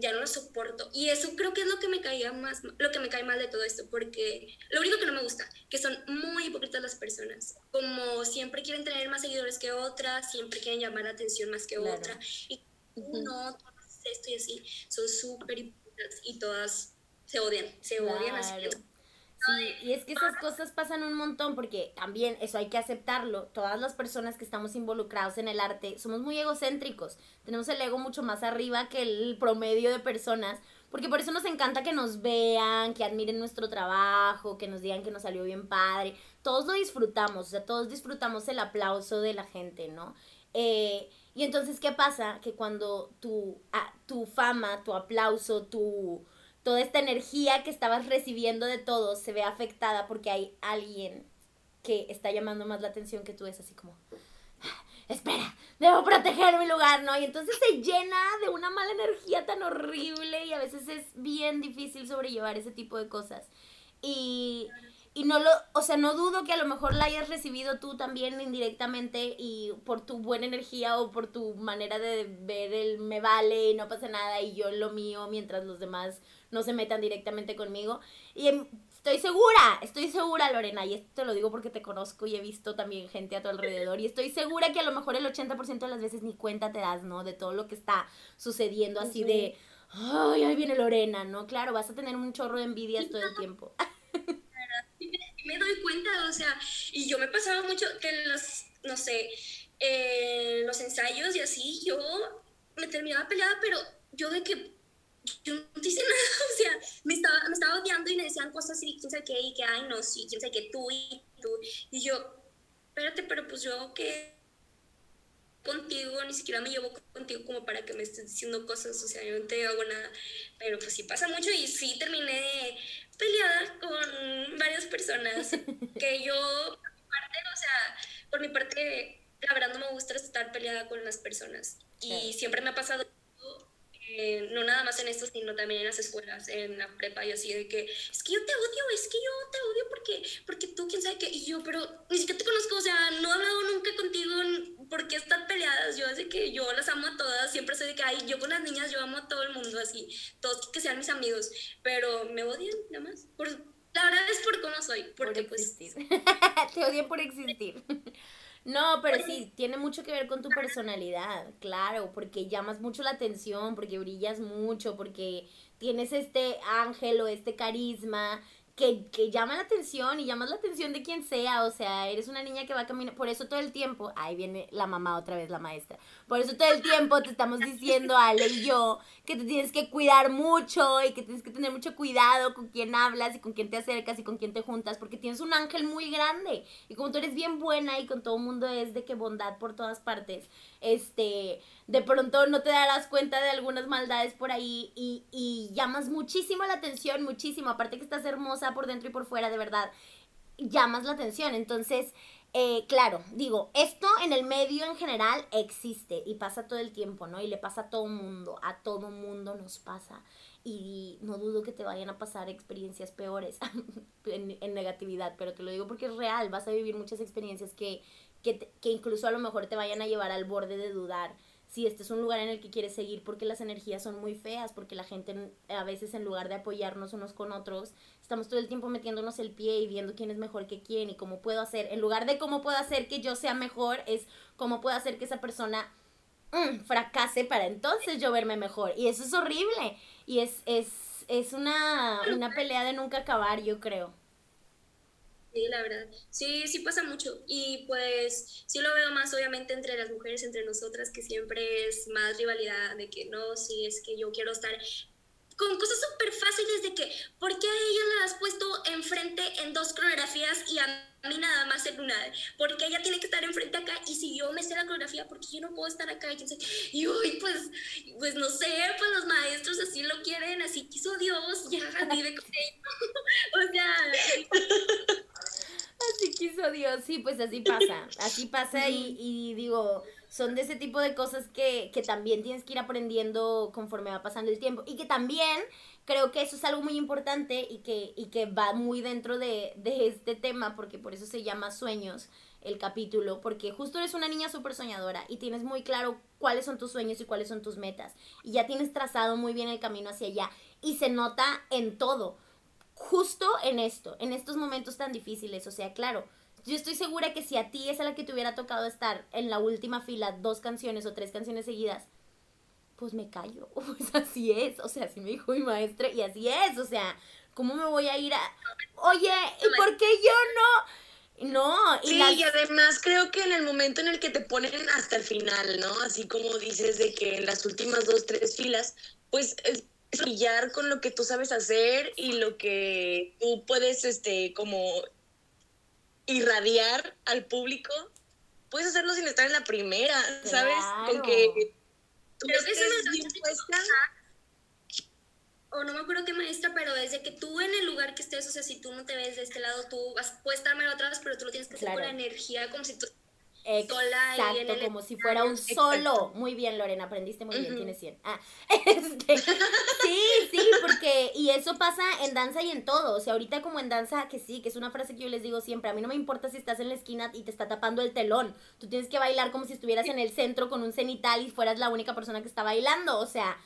ya no lo soporto. Y eso creo que es lo que me caía más, lo que me cae mal de todo esto, porque lo único que no me gusta, que son muy hipócritas las personas, como siempre quieren tener más seguidores que otras, siempre quieren llamar la atención más que otra, y no, todas esto y así, son súper hipócritas y todas se odian, se odian así. Sí, y es que esas cosas pasan un montón porque también eso hay que aceptarlo. Todas las personas que estamos involucrados en el arte somos muy egocéntricos. Tenemos el ego mucho más arriba que el promedio de personas. Porque por eso nos encanta que nos vean, que admiren nuestro trabajo, que nos digan que nos salió bien padre. Todos lo disfrutamos, o sea, todos disfrutamos el aplauso de la gente, ¿no? Eh, y entonces, ¿qué pasa? Que cuando tu, ah, tu fama, tu aplauso, tu toda esta energía que estabas recibiendo de todos se ve afectada porque hay alguien que está llamando más la atención que tú es así como espera, debo proteger mi lugar, ¿no? Y entonces se llena de una mala energía tan horrible y a veces es bien difícil sobrellevar ese tipo de cosas. Y, y no lo, o sea, no dudo que a lo mejor la hayas recibido tú también indirectamente y por tu buena energía o por tu manera de ver el me vale y no pasa nada y yo lo mío mientras los demás no se metan directamente conmigo. Y em, estoy segura, estoy segura, Lorena, y esto te lo digo porque te conozco y he visto también gente a tu alrededor, y estoy segura que a lo mejor el 80% de las veces ni cuenta te das, ¿no? De todo lo que está sucediendo así de, ay, ahí viene Lorena, ¿no? Claro, vas a tener un chorro de envidias todo el tiempo. me doy cuenta, o sea, y yo me pasaba mucho que los, no sé, eh, los ensayos y así, yo me terminaba peleada, pero yo de que yo no te hice nada, o sea, me estaba, me estaba odiando y me decían cosas así, quién sabe qué, y que, ay, no, sí, quién sabe qué, tú y tú, y yo, espérate, pero pues yo que contigo, ni siquiera me llevo contigo como para que me estés diciendo cosas, o sea, yo no te hago nada, pero pues sí pasa mucho y sí terminé peleada con varias personas que yo, por mi parte, o sea, por mi parte, la verdad no me gusta estar peleada con las personas. Y siempre me ha pasado eh, no nada más en esto, sino también en las escuelas, en la prepa y así, de que es que yo te odio, es que yo te odio porque, porque tú, quién sabe qué, y yo, pero ni siquiera te conozco, o sea, no he hablado nunca contigo, porque están peleadas? Yo sé que yo las amo a todas, siempre soy de que, ay, yo con las niñas, yo amo a todo el mundo, así, todos que sean mis amigos, pero me odian, nada más, por, la verdad es por cómo soy, porque por pues... te odian por existir. No, pero sí, tiene mucho que ver con tu personalidad, claro, porque llamas mucho la atención, porque brillas mucho, porque tienes este ángel o este carisma que, que llama la atención y llamas la atención de quien sea, o sea, eres una niña que va a caminar, por eso todo el tiempo, ahí viene la mamá otra vez, la maestra, por eso todo el tiempo te estamos diciendo, Ale y yo, que te tienes que cuidar mucho y que tienes que tener mucho cuidado con quién hablas y con quién te acercas y con quién te juntas, porque tienes un ángel muy grande y como tú eres bien buena y con todo el mundo es de que bondad por todas partes, este, de pronto no te darás cuenta de algunas maldades por ahí y, y llamas muchísimo la atención, muchísimo, aparte que estás hermosa por dentro y por fuera, de verdad, llamas la atención. Entonces, eh, claro, digo, esto en el medio en general existe y pasa todo el tiempo, ¿no? Y le pasa a todo mundo, a todo mundo nos pasa. Y no dudo que te vayan a pasar experiencias peores en, en, negatividad, pero te lo digo porque es real, vas a vivir muchas experiencias que, que, que incluso a lo mejor te vayan a llevar al borde de dudar si este es un lugar en el que quieres seguir porque las energías son muy feas, porque la gente a veces en lugar de apoyarnos unos con otros, estamos todo el tiempo metiéndonos el pie y viendo quién es mejor que quién y cómo puedo hacer, en lugar de cómo puedo hacer que yo sea mejor, es cómo puedo hacer que esa persona mm, fracase para entonces yo verme mejor. Y eso es horrible. Y es, es, es una, una pelea de nunca acabar, yo creo. Sí, la verdad. Sí, sí pasa mucho. Y pues sí lo veo más obviamente entre las mujeres, entre nosotras, que siempre es más rivalidad de que no, sí, es que yo quiero estar con cosas súper fáciles de que, ¿por qué a ella la has puesto enfrente en dos coreografías y a mí nada más en una? Porque ella tiene que estar enfrente acá y si yo me sé la coreografía, porque yo no puedo estar acá? Y, y pues, pues no sé, pues los maestros así lo quieren, así quiso Dios, ya vive con ellos. o sea... Así quiso Dios, sí, pues así pasa, así pasa y, y digo, son de ese tipo de cosas que, que también tienes que ir aprendiendo conforme va pasando el tiempo y que también creo que eso es algo muy importante y que, y que va muy dentro de, de este tema, porque por eso se llama Sueños el capítulo, porque justo eres una niña súper soñadora y tienes muy claro cuáles son tus sueños y cuáles son tus metas y ya tienes trazado muy bien el camino hacia allá y se nota en todo justo en esto, en estos momentos tan difíciles. O sea, claro, yo estoy segura que si a ti es a la que te hubiera tocado estar en la última fila dos canciones o tres canciones seguidas, pues me callo. Pues así es. O sea, así me dijo mi maestra y así es. O sea, ¿cómo me voy a ir a... Oye, ¿y por qué yo no? No, y, sí, y además creo que en el momento en el que te ponen hasta el final, ¿no? Así como dices de que en las últimas dos, tres filas, pues brillar con lo que tú sabes hacer y lo que tú puedes, este, como irradiar al público, puedes hacerlo sin estar en la primera, ¿sabes? Con que tú estés bien puesta. O no me acuerdo qué maestra, pero desde que tú en el lugar que estés, o sea, si tú no te ves de este lado, tú vas, puedes estar otra vez, pero tú lo tienes que hacer con la energía, como si tú Exacto, como si fuera un solo. Muy bien, Lorena, aprendiste muy bien, tienes 100. Ah, este, sí, sí, porque, y eso pasa en danza y en todo. O sea, ahorita como en danza, que sí, que es una frase que yo les digo siempre, a mí no me importa si estás en la esquina y te está tapando el telón. Tú tienes que bailar como si estuvieras en el centro con un cenital y fueras la única persona que está bailando. O sea,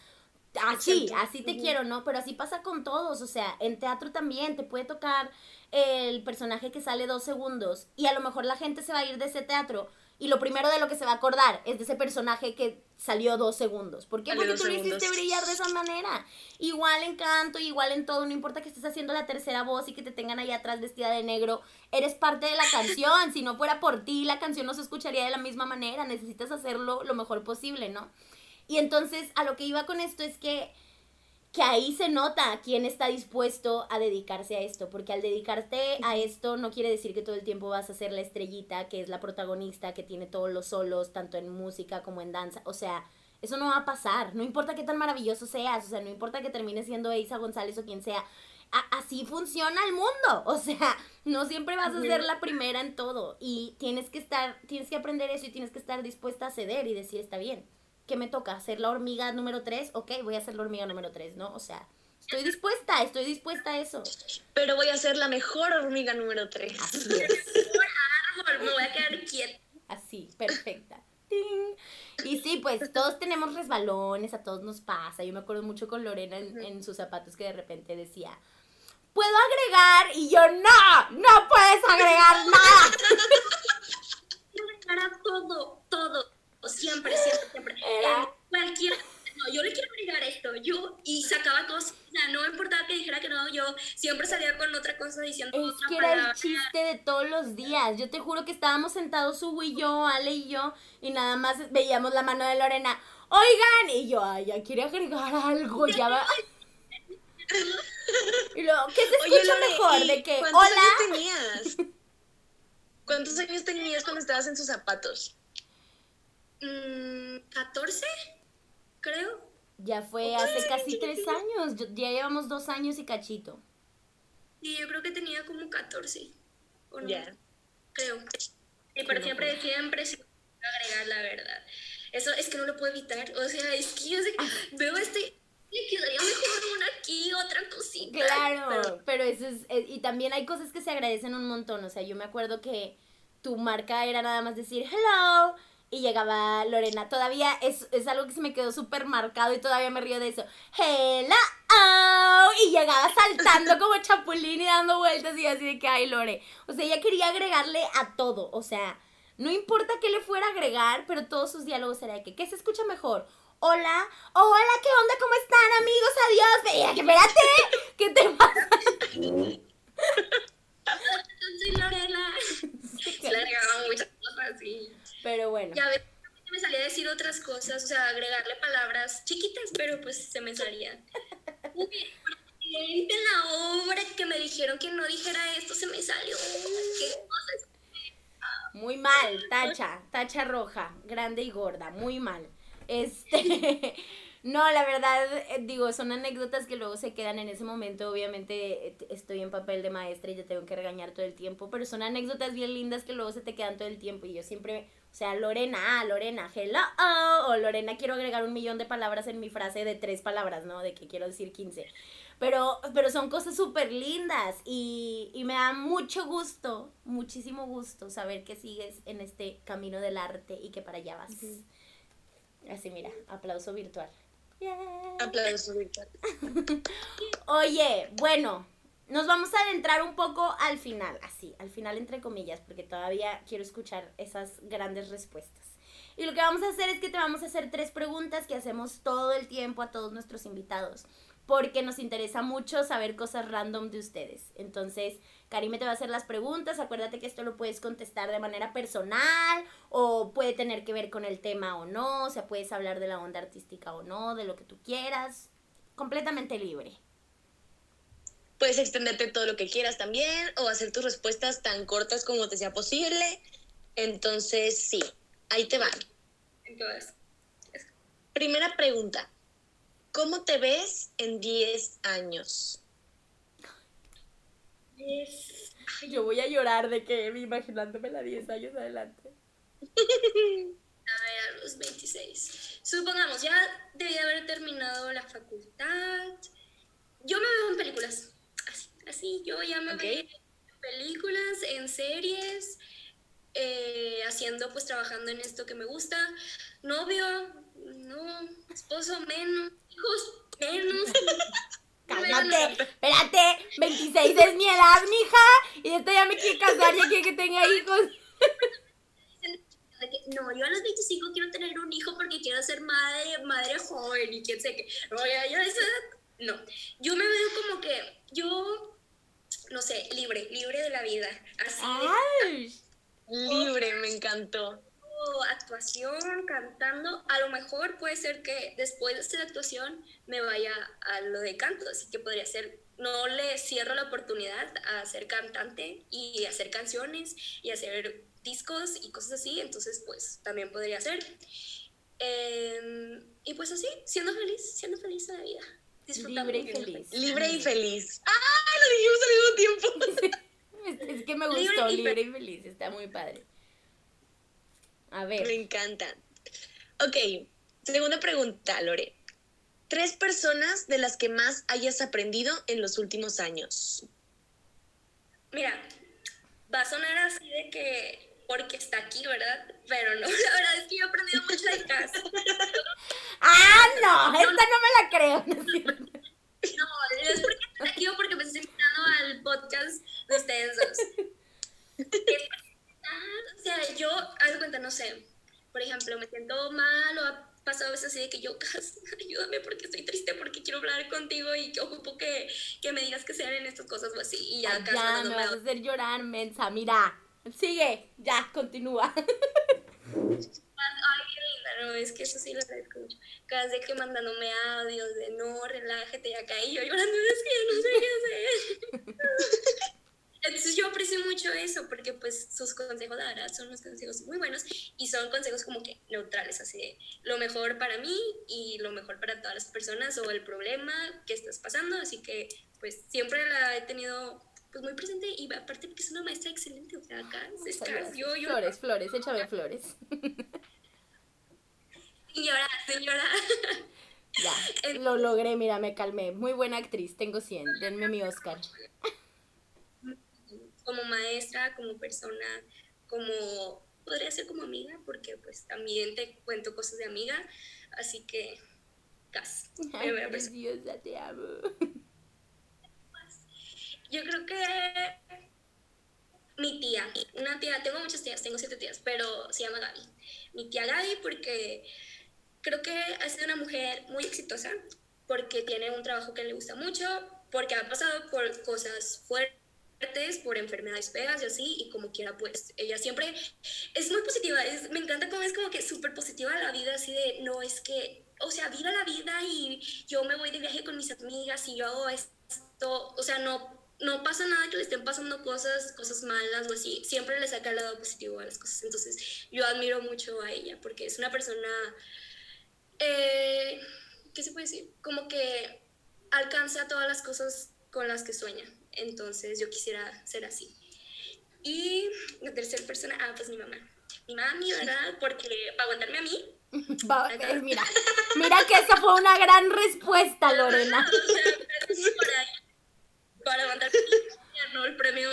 así, así te quiero, ¿no? Pero así pasa con todos. O sea, en teatro también te puede tocar el personaje que sale dos segundos y a lo mejor la gente se va a ir de ese teatro y lo primero de lo que se va a acordar es de ese personaje que salió dos segundos. ¿Por qué? Porque tú lo hiciste brillar de esa manera. Igual en canto, igual en todo, no importa que estés haciendo la tercera voz y que te tengan ahí atrás vestida de negro, eres parte de la canción. Si no fuera por ti, la canción no se escucharía de la misma manera. Necesitas hacerlo lo mejor posible, ¿no? Y entonces a lo que iba con esto es que que ahí se nota quién está dispuesto a dedicarse a esto, porque al dedicarte a esto no quiere decir que todo el tiempo vas a ser la estrellita, que es la protagonista, que tiene todos los solos, tanto en música como en danza, o sea, eso no va a pasar, no importa qué tan maravilloso seas, o sea, no importa que termines siendo Isa González o quien sea, así funciona el mundo, o sea, no siempre vas a ser la primera en todo. Y tienes que estar, tienes que aprender eso y tienes que estar dispuesta a ceder y decir, está bien, ¿qué me toca? ¿Ser la hormiga número 3? Ok, voy a ser la hormiga número 3, ¿no? O sea, estoy dispuesta, estoy dispuesta a eso. Pero voy a ser la mejor hormiga número 3. Así es, Árbol, me voy a quedar quieta. así, perfecta. Y sí, pues todos tenemos resbalones, a todos nos pasa. Yo me acuerdo mucho con Lorena en, en sus zapatos que de repente decía, ¿puedo agregar? Y yo, no, no puedes agregar nada. Agregar a todo, todo. Siempre, siempre, siempre. Era- Eh, Cualquier. No, yo le quiero agregar esto. Yo. Y sacaba cosas. O sea, no me importaba que dijera que no. Yo siempre salía con otra cosa diciendo Es otra que era el chiste de todos los días. Yo te juro que estábamos sentados Hugo y yo, Ale y yo, y nada más veíamos la mano de Lorena. Oigan, y yo, ay, ya quiere agregar algo, ya va. Y luego, ¿qué se escucha mejor? De que, ¿cuántos hola. años tenías? ¿Cuántos años tenías cuando estabas en sus zapatos? Mm, 14, creo. Ya fue hace casi tres años. ya llevamos dos años y cachito. Sí, yo creo que tenía como 14. ¿o no? Ya. Creo. Sí, pero siempre, siempre agregar la verdad. Eso es que no lo puedo evitar. O sea, es que yo sé Ah. que veo este. Le quedaría mejor una aquí, otra cosita. Claro, Pero- pero, eso es, eh, y también hay cosas que se agradecen un montón, o sea, yo me acuerdo que tu marca era nada más decir hello y llegaba Lorena, todavía es, es algo que se me quedó súper marcado y todavía me río de eso, hello, y llegaba saltando como chapulín y dando vueltas y así de que, ay Lore, o sea, ella quería agregarle a todo, o sea, no importa qué le fuera a agregar, pero todos sus diálogos era de que, ¿qué se escucha mejor? Hola, hola, ¿qué onda? ¿Cómo están, amigos? Adiós. Veía que espérate, ¿qué te pasa? Soy Lorena. Se le agregaban muchas cosas y Pero bueno, ya ves, me salía a decir otras cosas, o sea, agregarle palabras chiquitas, pero pues se me salían. Uy, en la obra que me dijeron que no dijera esto, se me salió. ¿Qué cosas? muy mal, tacha, tacha roja, grande y gorda, muy mal. Este, no, la verdad, eh, digo, son anécdotas que luego se quedan en ese momento. Obviamente eh, estoy en papel de maestra y yo tengo que regañar todo el tiempo, pero son anécdotas bien lindas que luego se te quedan todo el tiempo. Y yo siempre, o sea, Lorena, ah, Lorena, hello, o Lorena, quiero agregar un millón de palabras en mi frase de tres palabras, ¿no? De que quiero decir 15. Pero, pero son cosas súper lindas y, y me da mucho gusto, muchísimo gusto saber que sigues en este camino del arte y que para allá vas. Así, mira, aplauso virtual. Yeah. Aplausos, Víctor. Oye, bueno, nos vamos a adentrar un poco al final, así, al final entre comillas, porque todavía quiero escuchar esas grandes respuestas. Y lo que vamos a hacer es que te vamos a hacer tres preguntas que hacemos todo el tiempo a todos nuestros invitados, porque nos interesa mucho saber cosas random de ustedes. Entonces, Karime te va a hacer las preguntas, acuérdate que esto lo puedes contestar de manera personal o puede tener que ver con el tema o no, o sea, puedes hablar de la onda artística o no, de lo que tú quieras, completamente libre. Puedes extenderte todo lo que quieras también o hacer tus respuestas tan cortas como te sea posible. Entonces, sí, ahí te van. Entonces, Primera pregunta. ¿Cómo te ves en 10 años? es... Yo voy a llorar de que imaginándome la 10 años adelante. A ver, a los 26. Supongamos, ya debí haber terminado la facultad. Yo me veo en películas. Así, yo ya me Ok. veo en películas, en series, eh, haciendo, pues trabajando en esto que me gusta. Novio, no. Esposo, menos. Hijos, menos. Cálmate, espérate, 26 es mi edad, mija, y esta ya me quiere casar, ya quiere que tenga hijos. no, yo a los 25 quiero tener un hijo porque quiero ser madre, madre joven y quién sé qué. No, ya, ya esa edad, no. Yo me veo como que yo, no sé, libre, libre de la vida. Así de Ay, Libre, me encantó. actuación, cantando, a lo mejor puede ser que después de esta actuación me vaya a lo de canto, así que podría ser, no le cierro la oportunidad a ser cantante y hacer canciones y hacer discos y cosas así, entonces pues también podría ser. Em, y pues así, siendo feliz, siendo feliz en la vida. Disfrutando. libre y feliz. Libre y feliz. ¡Ah! Lo dijimos al mismo tiempo. Es, es que me Libre gustó, y libre y feliz, está muy padre. A ver. Me encanta. Ok, segunda pregunta, Lore. Tres personas de las que más hayas aprendido en los últimos años. Mira, va a sonar así de que porque está aquí, ¿verdad? Pero no, la verdad es que yo he aprendido mucho de casa. ¡Ah, no! Esta no me la creo. ¿no es porque está aquí o porque me estoy invitando al podcast de ustedes dos. Verdad, O sea, yo, haz cuenta, no sé, por ejemplo, me siento mal o ha pasado a veces así de que yo, ayúdame porque estoy triste, porque quiero hablar contigo y que ocupo que, que me digas que sean en estas cosas o así. Y ya, Ay, ya, me vas a hacer llorar, mensa. Mira. Sigue, ya, continúa. Ay, no, es que eso sí lo mucho. Cada vez que mandándome audios de no, relájate y acá yo llorando, es que ya no sé qué hacer. Entonces yo aprecio mucho eso porque pues sus consejos, la verdad, son unos consejos muy buenos y son consejos como que neutrales, así de lo mejor para mí y lo mejor para todas las personas o el problema que estás pasando, así que pues siempre la he tenido pues muy presente y aparte una maestra excelente, o sea, acá, es acá, yo, yo, Flores, flores, échame flores. señora, señora. Ya, lo logré, mira, me calmé. Muy buena actriz, tengo 100. Denme mi Oscar. como maestra, como persona, como podría ser como amiga, porque pues también te cuento cosas de amiga, así que gas. Ay, preciosa, te amo. Yo creo que mi tía, una tía, tengo muchas tías, tengo siete tías, pero se llama Gaby. Mi tía Gaby porque creo que ha sido una mujer muy exitosa, porque tiene un trabajo que le gusta mucho, porque ha pasado por cosas fuertes, por enfermedades feas y así, y como quiera, pues ella siempre es muy positiva, es, me encanta cómo es como que súper positiva la vida, así de, no, es que, o sea, viva la vida y yo me voy de viaje con mis amigas y yo hago esto, o sea, no, no pasa nada que le estén pasando cosas, cosas malas o así, siempre le saca el lado positivo a las cosas, entonces yo admiro mucho a ella, porque es una persona, eh, ¿qué se puede decir? Como que alcanza todas las cosas con las que sueña. Entonces yo quisiera ser así. Y la tercera persona, ah, pues mi mamá. Mi mami, ¿verdad? Porque para aguantarme a mí. Va- eh, mira, mira que esa fue una gran respuesta, Lorena. Para, mí, ganó el premio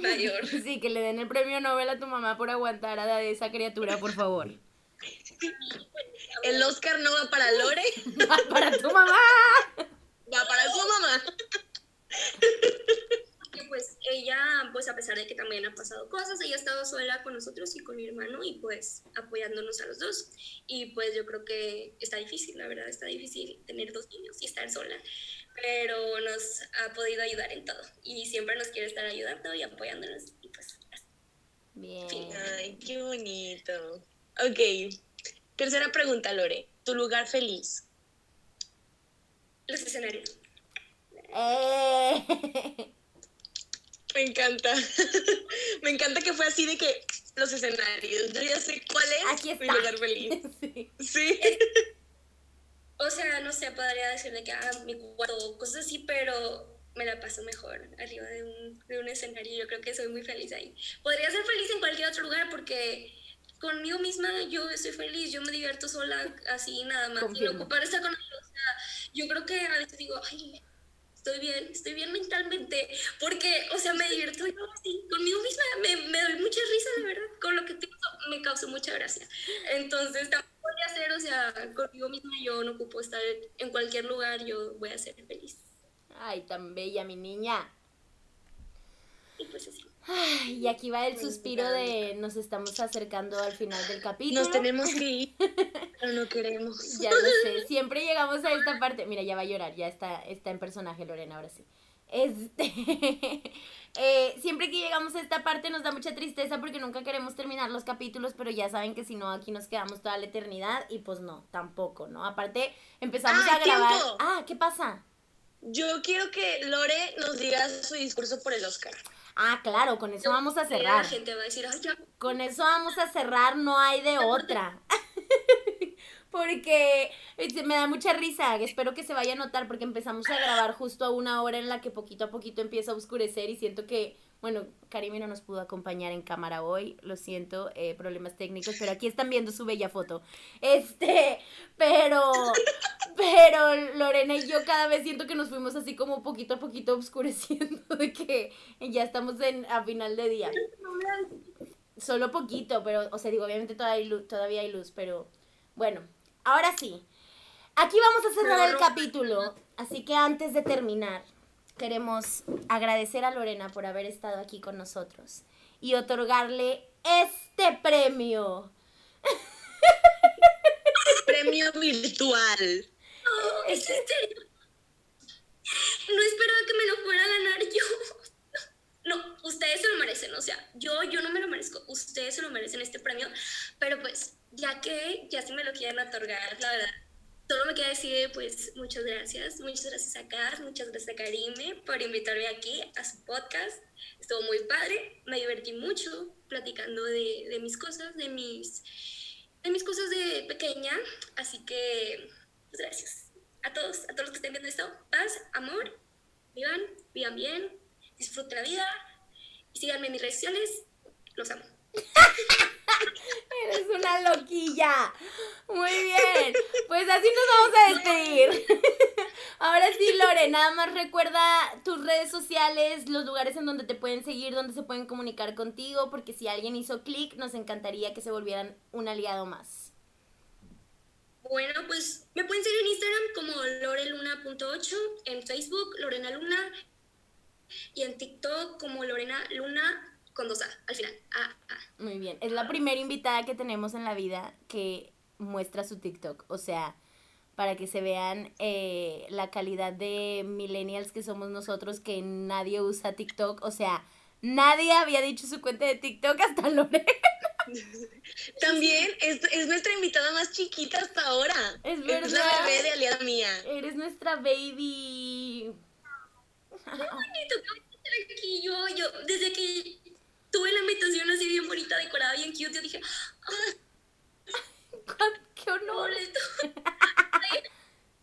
mayor. Sí, que le den el premio Nobel a tu mamá por aguantar a esa criatura, por favor. El Oscar no va para Lore, Para tu mamá. va para su mamá. Que pues ella, pues a pesar de que también ha pasado cosas, ella ha estado sola con nosotros y con mi hermano y pues apoyándonos a los dos. Y pues yo creo que está difícil, la verdad, está difícil tener dos niños y estar sola, pero nos ha podido ayudar en todo y siempre nos quiere estar ayudando y apoyándonos y pues así. Bien. Ay, qué bonito. Ok. Tercera pregunta, Lore. ¿Tu lugar feliz? los escenarios. Eh. Me encanta. Me encanta que fue así de que los escenarios. Yo ya sé cuál es Aquí está. mi lugar feliz. Sí. Sí. O sea, no sé, podría decirle que ah, mi cuarto, cosas así, pero me la paso mejor arriba de un, de un escenario. Yo creo que soy muy feliz ahí. Podría ser feliz en cualquier otro lugar porque conmigo misma yo estoy feliz, yo me divierto sola así nada más. Confirmo. Sin ocupar estar con ellos. O sea, yo creo que a veces digo, ay, estoy bien, estoy bien mentalmente, porque, o sea, me divierto yo así, conmigo misma, me, me doy mucha risa, la verdad, con lo que pienso me causa mucha gracia. Entonces, también podría ser, o sea, conmigo misma yo no ocupo estar en cualquier lugar, yo voy a ser feliz. Ay, tan bella mi niña. Y pues así. Ay, y aquí va el suspiro de nos estamos acercando al final del capítulo. Nos tenemos que ir, pero no queremos. Ya lo sé, siempre llegamos a esta parte. Mira, ya va a llorar, ya está, está en personaje Lorena, ahora sí. Este, eh, siempre que llegamos a esta parte nos da mucha tristeza porque nunca queremos terminar los capítulos, pero ya saben que si no, aquí nos quedamos toda la eternidad y pues no, tampoco, ¿no? Aparte, empezamos Ah, a grabar. tiempo. Ah, ¿qué pasa? Yo quiero que Lore nos diga su discurso por el Oscar. Ah, claro, con eso vamos a La cerrar. gente va a decir, ay, ya. Con eso vamos a cerrar, no hay de otra. Porque este, me da mucha risa, espero que se vaya a notar porque empezamos a grabar justo a una hora en la que poquito a poquito empieza a oscurecer y siento que, bueno, Karime no nos pudo acompañar en cámara hoy, lo siento, eh, problemas técnicos, pero aquí están viendo su bella foto. Este, pero, pero Lorena y yo cada vez siento que nos fuimos así como poquito a poquito oscureciendo de que ya estamos en, a final de día. Solo poquito, pero, o sea, digo, obviamente todavía hay todavía hay luz, pero bueno, ahora sí. Aquí vamos a cerrar el capítulo, así que antes de terminar, queremos agradecer a Lorena por haber estado aquí con nosotros y otorgarle este premio. Premio virtual. No, ¿es en serio? No esperaba que me lo fuera a ganar yo. No, ustedes se lo merecen, o sea, yo, yo no me lo merezco, ustedes se lo merecen este premio, pero pues, ya que ya se me lo quieren otorgar, la verdad, solo me queda decir, pues, muchas gracias, muchas gracias a Kat, muchas gracias a Karime por invitarme aquí a su podcast, estuvo muy padre, me divertí mucho platicando de, de mis cosas, de mis, de mis cosas de pequeña, así que, pues, gracias a todos, a todos los que estén viendo esto, paz, amor, vivan, vivan bien, disfruten la vida y síganme en mis redes sociales. Los amo. Eres una loquilla. Muy bien. Pues así nos vamos a despedir. Ahora sí, Lore, nada más recuerda tus redes sociales, los lugares en donde te pueden seguir, donde se pueden comunicar contigo, porque si alguien hizo clic, nos encantaría que se volvieran un aliado más. Bueno, pues me pueden seguir en Instagram como loreluna.8, en Facebook Lorena Luna y en TikTok como Lorena Luna con dos A al final. A. Muy bien. Es la primera invitada que tenemos en la vida que muestra su TikTok. O sea, para que se vean eh, la calidad de millennials que somos nosotros, que nadie usa TikTok. O sea, nadie había dicho su cuenta de TikTok hasta Lore. También es, es nuestra invitada más chiquita hasta ahora. Es Es verdad. la bebé de aliada mía. Eres nuestra baby. Bonito, qué bonito estar aquí. Yo, yo, desde que tuve la invitación así bien bonita, decorada, bien cute, yo dije, ¡Qué honor!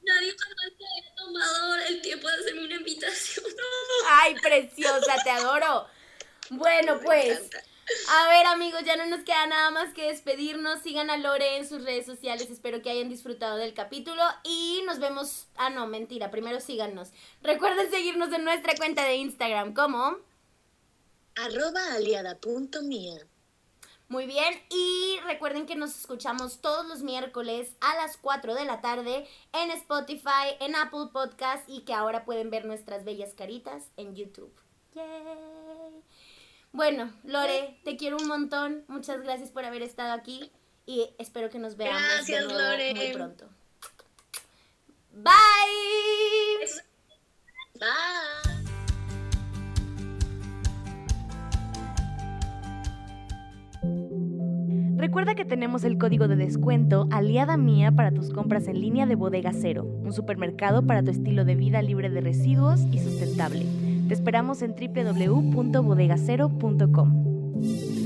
Nadie, jamás se había tomado el tiempo de hacerme una invitación. ¡Ay, preciosa! Te adoro. Bueno, pues. A ver amigos, ya no nos queda nada más que despedirnos. Sigan a Lore en sus redes sociales. Espero que hayan disfrutado del capítulo. Y nos vemos... Ah, no, mentira. Primero síganos. Recuerden seguirnos en nuestra cuenta de Instagram como... Arroba aliada punto mía. Muy bien. Y recuerden que nos escuchamos todos los miércoles a las 4 de la tarde en Spotify, en Apple Podcast y que ahora pueden ver nuestras bellas caritas en YouTube. Yay. Bueno, Lore, te quiero un montón. Muchas gracias por haber estado aquí y espero que nos veamos Gracias, de nuevo Lore. muy pronto. Bye. Bye. Recuerda que tenemos el código de descuento Aliada Mía para tus compras en línea de Bodega Cero, un supermercado para tu estilo de vida libre de residuos y sustentable. Te esperamos en www.bodegacero.com.